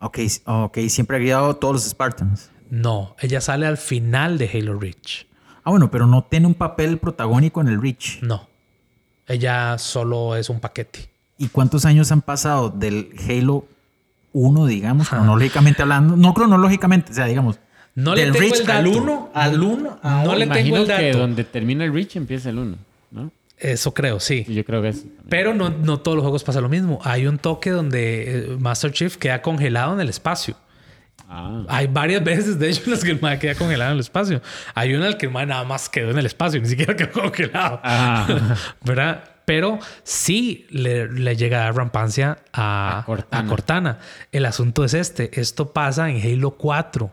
Ok, ok, siempre ha guiado a todos los Spartans. No, ella sale al final de Halo Reach. Ah, bueno, pero no tiene un papel protagónico en el Reach. No. Ella solo es un paquete. ¿Y cuántos años han pasado del Halo 1, digamos, cronológicamente hablando? No cronológicamente, o sea, digamos. No le del tengo Reach el dato. al 1, al 1, No le tengo el que dato. donde termina el Reach empieza el 1, ¿no? Eso creo, sí. Yo creo que es. Pero no, no todos los juegos pasa lo mismo. Hay un toque donde eh, Master Chief queda congelado en el espacio. Ah. Hay varias veces, de hecho, en las que el mae queda congelado en el espacio. Hay una en la que el mae nada más quedó en el espacio, ni siquiera quedó *laughs* congelado. Ah. ¿Verdad? Pero sí le, le llega a dar rampancia a, A Cortana. a Cortana. El asunto es este. Esto pasa en Halo 4.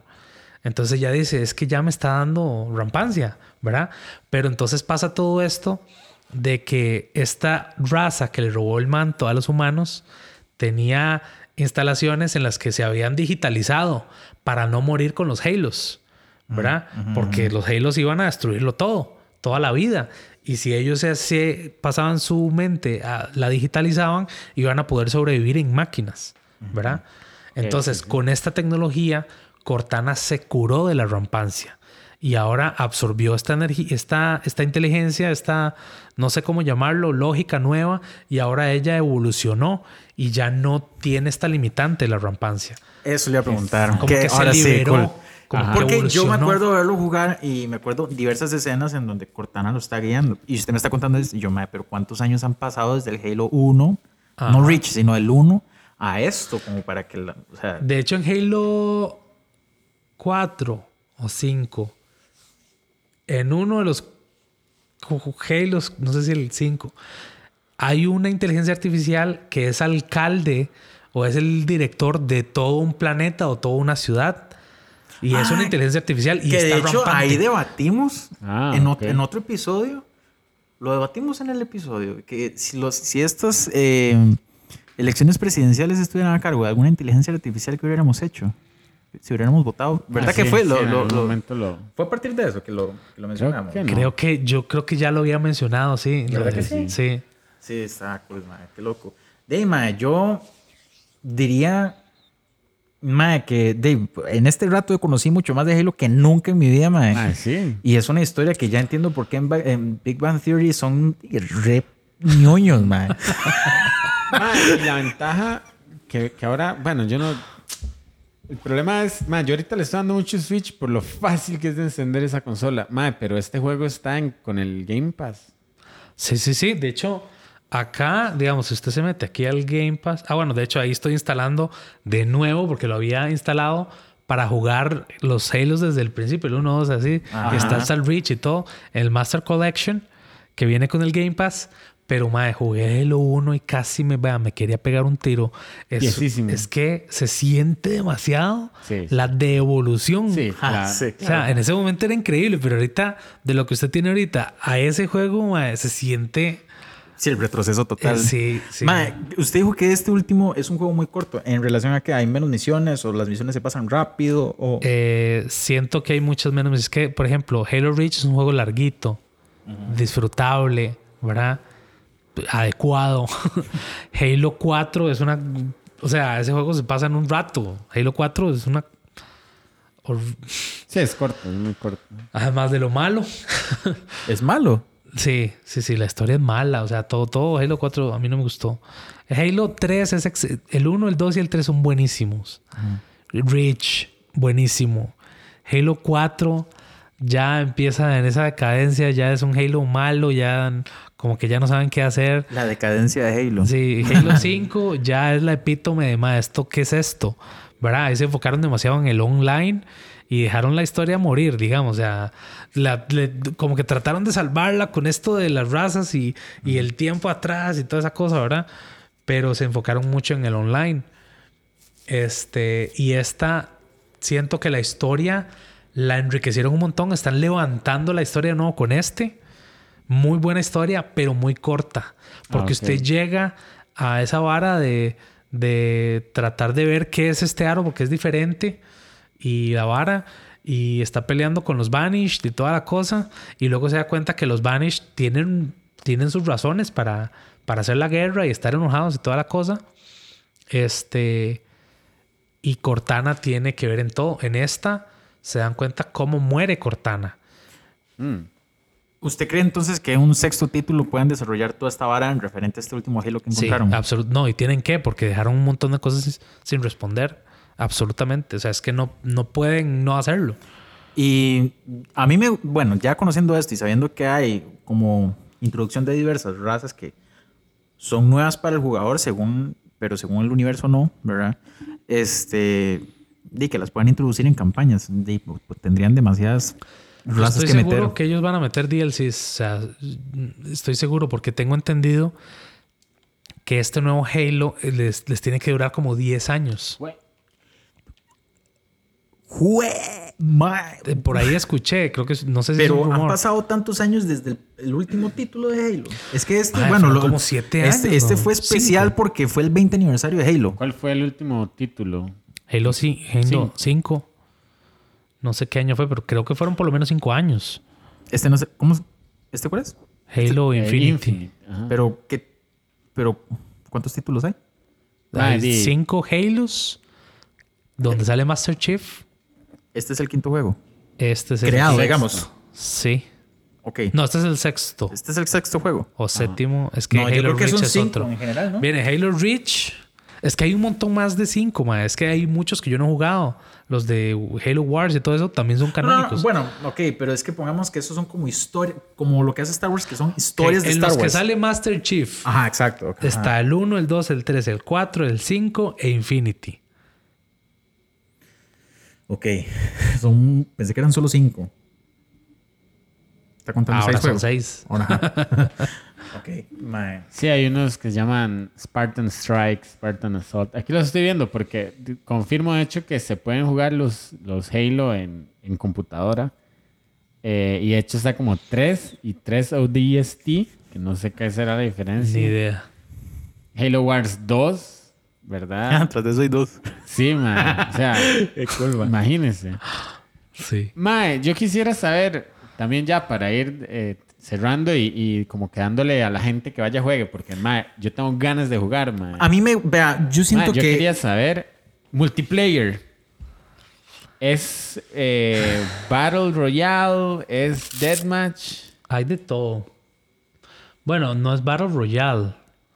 Entonces ya dice, es que ya me está dando rampancia, ¿verdad? Pero entonces pasa todo esto de que esta raza que le robó el manto a los humanos tenía instalaciones en las que se habían digitalizado para no morir con los Halos, ¿verdad? Porque los Halos iban a destruirlo todo, toda la vida. Y si ellos se, se pasaban su mente, a, la digitalizaban, iban a poder sobrevivir en máquinas, ¿verdad? Entonces, con esta tecnología, Cortana se curó de la rampancia y ahora absorbió esta energía, esta, esta inteligencia, esta, no sé cómo llamarlo, lógica nueva, y ahora ella evolucionó y ya no tiene esta limitante la rampancia. Eso le iba a preguntar. Como que se liberó. como que Porque yo me acuerdo de verlo jugar y me acuerdo diversas escenas en donde Cortana lo está guiando. Y usted me está contando, y yo, "Mae, pero ¿cuántos años han pasado desde el Halo 1? Ajá. No Reach, sino el 1 a esto, como para que la, o sea, De hecho, en Halo 4 o 5, en uno de los Halos, no sé si el 5, hay una inteligencia artificial que es alcalde o es el director de todo un planeta o toda una ciudad. Y es una inteligencia artificial y que está de hecho rampante. ahí debatimos Ah, en, ot- ok. en otro episodio. Lo debatimos en el episodio. Que si, los, si estas eh, elecciones presidenciales estuvieran a cargo de alguna inteligencia artificial que hubiéramos hecho, si hubiéramos votado, ¿verdad Ah, que sí, fue? sí, Lo, lo- lo- momento lo... fue a partir de eso que lo, que lo mencionamos. que no. Creo que yo creo que ya lo había mencionado, sí. ¿Verdad Lo- que sí? Sí. Sí, está cool, madre. Qué loco. De mae, yo diría, mae, que de, en este rato yo conocí mucho más de Halo que nunca en mi vida, mae. Ah, sí. Y es una historia que ya entiendo por qué en, Ba- en Big Bang Theory son re ñoños, mae. *laughs* Ma, y la ventaja que, que ahora, bueno, yo no. El problema es, ma, yo ahorita le estoy dando mucho Switch por lo fácil que es de encender esa consola. Ma, pero este juego está en, con el Game Pass. Sí, sí, sí. De hecho, acá, digamos, si usted se mete aquí al Game Pass. Ah, bueno, de hecho, ahí estoy instalando de nuevo porque lo había instalado para jugar los Halos desde el principio, el 1, 2, así. Ajá. Y está hasta el Reach y todo. El Master Collection que viene con el Game Pass. Pero, madre, jugué Halo 1 y casi me, vea, me quería pegar un tiro. Es, que se siente demasiado Sí. la devolución. Sí, Ah, claro. sí. O sea, en ese momento era increíble, pero ahorita, de lo que usted tiene ahorita a ese juego, mae, se siente. Sí, el retroceso total. Eh, sí, sí. Usted dijo que este último es un juego muy corto en relación a que hay menos misiones o las misiones se pasan rápido o... Eh, siento que hay muchas menos. Es que, por ejemplo, Halo Reach es un juego larguito, disfrutable, ¿verdad? Adecuado. *laughs* Halo 4 es una. O sea, ese juego se pasa en un rato. Halo 4 es una. Sí, es corto, es muy corto. Además de lo malo. Es malo. Sí, sí, sí, la historia es mala. O sea, todo, todo Halo 4 a mí no me gustó. Halo 3 es ex- el 1, el 2 y el 3 son buenísimos. Reach, buenísimo. Halo 4 ya empieza en esa decadencia, ya es un Halo malo, ya como que ya no saben qué hacer. La decadencia de Halo. Sí, Halo *laughs* 5 ya es la epítome de "Ma, esto, ¿qué es esto? ¿Verdad? Ahí se enfocaron demasiado en el online y dejaron la historia morir, digamos. O sea, la- le- como que trataron de salvarla con esto de las razas y, y el tiempo atrás y toda esa cosa, ¿verdad? Pero se enfocaron mucho en el online. Este, y esta, siento que la historia la enriquecieron un montón. Están levantando la historia de nuevo con este. Muy buena historia, pero muy corta. Porque Ah, ok. usted llega a esa vara de, de tratar de ver qué es este aro, porque es diferente. Y la vara. Y está peleando con los Banished y toda la cosa. Y luego se da cuenta que los Banished tienen, tienen sus razones para, para hacer la guerra y estar enojados y toda la cosa. Este. Y Cortana tiene que ver en todo. En esta se dan cuenta cómo muere Cortana. Mm. ¿Usted cree entonces que en un sexto título puedan desarrollar toda esta vara en referente a este último Halo que Sí, encontraron? absolut- No, y tienen que, porque dejaron un montón de cosas sin responder. Absolutamente. O sea, es que no, no pueden no hacerlo. Y a mí me, bueno, ya conociendo esto y sabiendo que hay como introducción de diversas razas que son nuevas para el jugador, según, pero según el universo no, ¿verdad? Este, di que las puedan introducir en campañas, di, pues, tendrían demasiadas razas estoy que seguro meter. que ellos van a meter DLCs. O sea, estoy seguro porque tengo entendido que este nuevo Halo eh, les, les tiene que durar como 10 años. ¡Jue! Eh, Por ahí escuché, creo que es- no sé si es Pero un han pasado tantos años desde el, el último título de Halo. Es que este, Mae, bueno, fueron lo- como siete este, años, este fue especial Cinco. porque fue el 20 aniversario de Halo. ¿Cuál fue el último título? Halo, sí, Halo 5. No sé qué año fue, pero creo que fueron por lo menos 5 años. Este no sé, ¿cómo? ¿Este cuál es? Halo Eh, Infinity. Pero, ¿qué? Pero, ¿cuántos títulos hay? Mae, Hay cinco Halos donde sale Master Chief. Este es el quinto juego. Este es el Creado, sexto. digamos. Sí. Ok. No, este es el sexto Este es el sexto juego. o séptimo. Es que No, yo Halo creo que Reach son es cinco otro. en general, ¿no? Viene Halo Reach. Es que hay un montón más de cinco, ma. Es que hay muchos que yo no he jugado. Los de Halo Wars y todo eso también son No, no, canónicos. no, bueno, ok, pero es que pongamos que esos son como historias, como lo que hace Star Wars, que son historias Que de en Star los que Wars. sale Master Chief. Ajá, exacto. Está ajá. el 1, el 2, el 3, el 4, el 5 e Infinity. Ok. *laughs* Son, pensé que eran solo cinco. Está contando Ahora seis son juegos. 6. Ahora, *laughs* ok. mae. Sí, hay unos que se llaman Spartan Strike, Spartan Assault. Aquí los estoy viendo porque confirmo de hecho que se pueden jugar los, los Halo en, en computadora. Eh, y de hecho está como 3 y 3 ODST, que no sé qué será la diferencia. Ni idea. Halo Wars 2, ¿verdad? *laughs* Tras de eso hay dos. Sí, man. O sea, *laughs* imagínense. Sí. Mae, yo quisiera saber, también ya para ir eh, cerrando y, y como quedándole a la gente que vaya a juegue, porque mae, yo tengo ganas de jugar, mae. A mí me, vea, yo siento Mae, yo que... quería saber, multiplayer, ¿es eh, Battle Royale? ¿Es Deathmatch? Hay de todo. Bueno, no es Battle Royale.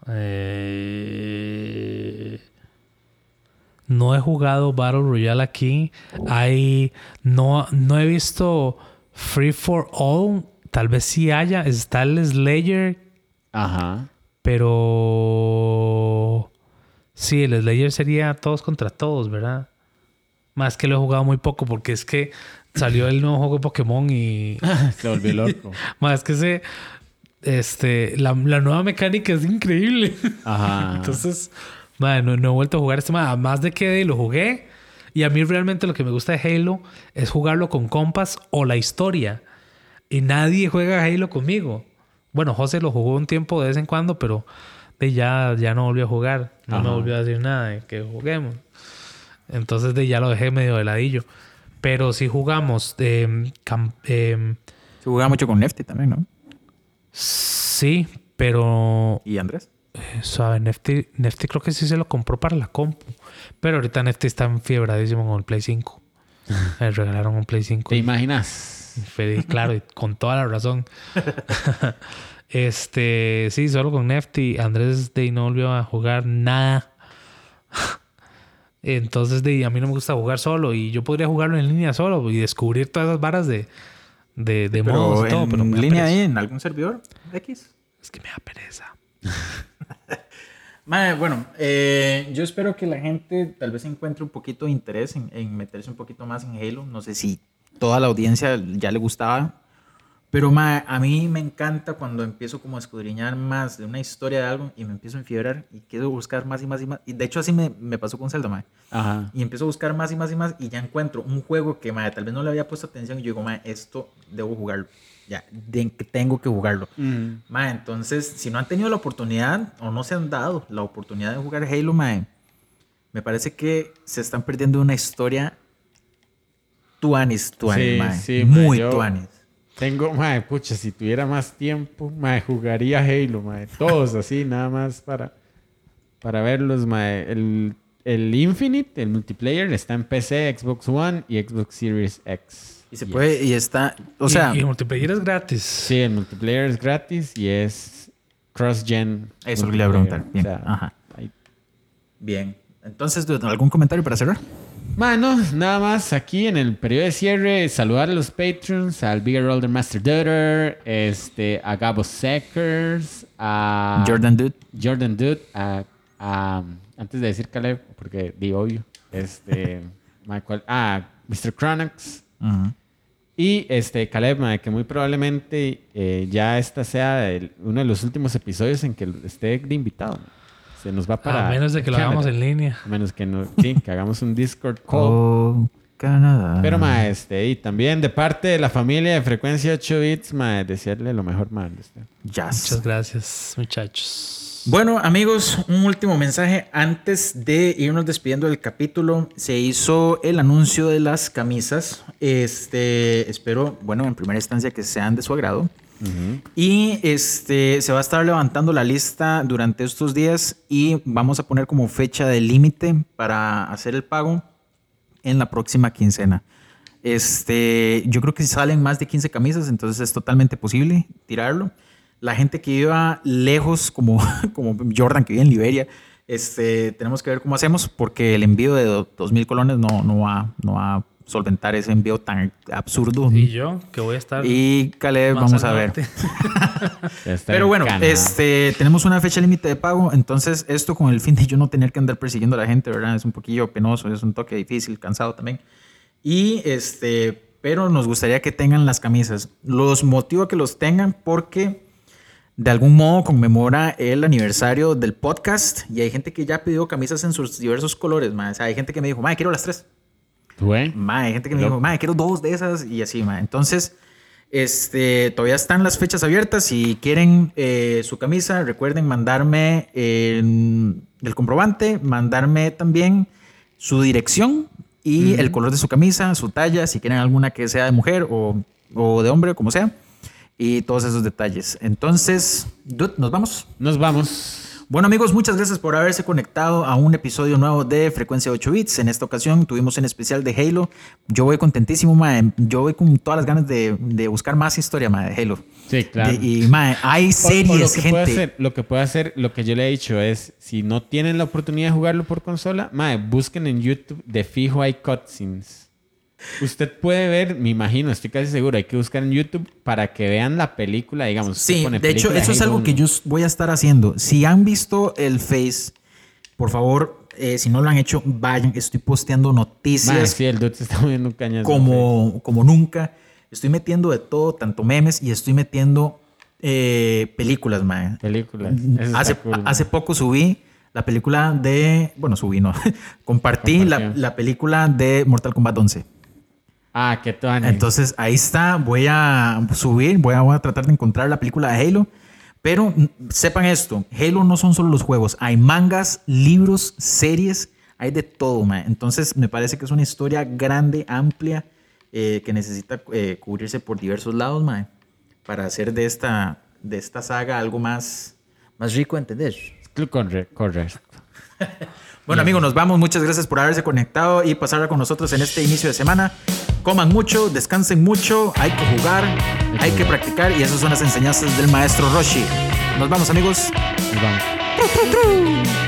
Eh, No he jugado Battle Royale aquí. Hay. No, no he visto Free for All. Tal vez sí haya. Está el Slayer. Ajá. Pero. Sí, el Slayer sería todos contra todos, ¿verdad? Más que lo he jugado muy poco porque es que salió el nuevo juego de Pokémon y. *laughs* Se volvió loco. *laughs* Más que ese. Este. La, la nueva mecánica es increíble. Ajá. *laughs* Entonces. madre, no, no he vuelto a jugar este madre. Más de que lo jugué. Y a mí realmente lo que me gusta de Halo es jugarlo con compas o la historia. Y nadie juega Halo conmigo. Bueno, José lo jugó un tiempo de vez en cuando, pero de ya, ya no volvió a jugar. No me Ajá. volvió a decir nada de que juguemos. Entonces de ya lo dejé medio de ladillo. Pero si jugamos cam- em, Se jugaba mucho con Nefty también, ¿no? Sí, pero ¿Y Andrés? eh, suave, Nefty, Nefty creo que sí se lo compró para la compu. Pero ahorita Nefty está enfiebradísimo con el Play 5. *laughs* Le regalaron un Play 5. ¿Te imaginas? Feliz, claro, y con toda la razón. *laughs* este, sí, solo con Nefty. Andrés de no volvió a jugar nada. *laughs* Entonces, de a mí no me gusta jugar solo. Y yo podría jugarlo en línea solo y descubrir todas esas varas de, de, de modos y todo. Pero me línea ahí, en algún servidor X. Es que me da pereza. *laughs* Bueno, eh, yo espero que la gente tal vez encuentre un poquito de interés en, en meterse un poquito más en Halo. No sé si toda la audiencia ya le gustaba. Pero mae, a mí me encanta cuando empiezo como a escudriñar más de una historia de algo y me empiezo a enfiebrar y quiero buscar más y más y más. Y de hecho así me, me pasó con Zelda, mae. Ajá. Y empiezo a buscar más y más y más y ya encuentro un juego que mae, tal vez no le había puesto atención y yo digo, mae, esto debo jugarlo. Ya, de- tengo que jugarlo. Mm. Mae, entonces, si no han tenido la oportunidad o no se han dado la oportunidad de jugar Halo, mae, me parece que se están perdiendo una historia tuanis, tuanis, Sí, Muy yo- tuanis. Tengo, mae, pucha, si tuviera más tiempo, mae, jugaría Halo, mae. Todos así, *laughs* nada más para, para verlos, mae. El, el Infinite, el multiplayer, está en PC, Xbox One y Xbox Series X. Y se Yes. puede, y está, o sea, y, y multiplayer es gratis. Sí, el multiplayer es gratis y es cross-gen. Eso es lo que le iba a preguntar. multiplayer. Bien, O sea, ajá. bien. Entonces, ¿algún comentario para cerrar? Mano, nada más aquí en el periodo de cierre, saludar a los patrons, al Bigger Older Master Daughter, este, a Gabo Seckers, a Jordan Dude. Jordan Dude, a, a- antes de decir Caleb, porque di obvio, este, *laughs* ¿cuál? ah, Mr. Chronox, Ujú. y este, Caleb, ma, que muy probablemente eh, ya esta sea el- uno de los últimos episodios en que esté de invitado. Se nos va para. a menos de que lo hagamos en línea. A menos que no, sí, que hagamos un Discord call. *laughs* Oh, Canadá. Pero, ma, este, y también de parte de la familia de Frecuencia 8 Bits, ma, desearle lo mejor, ma. Muchas gracias, muchachos. Bueno, amigos, un último mensaje antes de irnos despidiendo del capítulo. Se hizo el anuncio de las camisas. Este, espero, bueno, en primera instancia que sean de su agrado. Y este, se va a estar levantando la lista durante estos días y vamos a poner como fecha de límite para hacer el pago en la próxima quincena. Este, yo creo que si salen más de 15 camisas, entonces es totalmente posible tirarlo. La gente que iba lejos, como, *laughs* como Jordan, que vive en Liberia, este, tenemos que ver cómo hacemos, porque el envío de do- 2.000 colones no, no, va, no va solventar ese envío tan absurdo. Y yo, que voy a estar. Y Caleb, más vamos a ver. *laughs* Pero en bueno, este, tenemos una fecha límite de pago, entonces esto con el fin de yo no tener que andar persiguiendo a la gente, ¿verdad? Es un poquillo penoso, es un toque difícil, cansado también. Y este, pero nos gustaría que tengan las camisas. Los motivo a que los tengan porque de algún modo conmemora el aniversario del podcast y hay gente que ya pidió camisas en sus diversos colores, ma. O sea, hay gente que me dijo, ma, quiero las tres. Güey. Ma, hay gente que me Loco. dijo, ma, quiero dos de esas y así, ma. Entonces, este, todavía están las fechas abiertas. Si quieren eh, su camisa, recuerden mandarme eh, el comprobante, mandarme también su dirección y el color de su camisa, su talla, si quieren alguna que sea de mujer o, o de hombre, como sea, y todos esos detalles. Entonces, dude, nos vamos. Nos vamos. Bueno amigos, muchas gracias por haberse conectado a un episodio nuevo de Frecuencia 8 Bits. En esta ocasión tuvimos en especial de Halo. Yo voy contentísimo, mae. Yo voy con todas las ganas de, de buscar más historia, mae, de Halo. Sí, claro. De- y, mae, hay O- o series, lo que Puede gente. hacer, lo que puede hacer, lo que yo le he dicho es, si no tienen la oportunidad de jugarlo por consola, mae, busquen en YouTube, de fijo hay cutscenes. Usted puede ver, me imagino, estoy casi seguro, hay que buscar en YouTube para que vean la película, digamos. Sí, pone de hecho, eso es algo que 1. yo voy a estar haciendo. Si han visto el Face, por favor, eh, si no lo han hecho, vayan. Estoy posteando noticias sí, el dude se está moviendo un cañazo. como, como nunca. Estoy metiendo de todo, tanto memes y estoy metiendo eh, películas, mae. Películas. Hace, cool, poco subí la película de. Bueno, subí, no. *laughs* Compartí la película de Mortal Kombat 11. Ah, qué toane. Entonces ahí está. Voy a subir, voy a, voy a tratar de encontrar la película de Halo. Pero mm, sepan esto: Halo no son solo los juegos. Hay mangas, libros, series, hay de todo, man. Entonces me parece que es una historia grande, amplia, eh, que necesita eh, cubrirse por diversos lados, man, para hacer de esta, de esta saga algo más, más rico, ¿entendés? Corre- Correcto. *laughs* Bueno, amigos, nos vamos. Muchas gracias por haberse conectado y pasar con nosotros en este inicio de semana. Coman mucho, descansen mucho, hay que jugar, hay que practicar y esas son las enseñanzas del maestro Roshi. Nos vamos, amigos. Nos vamos.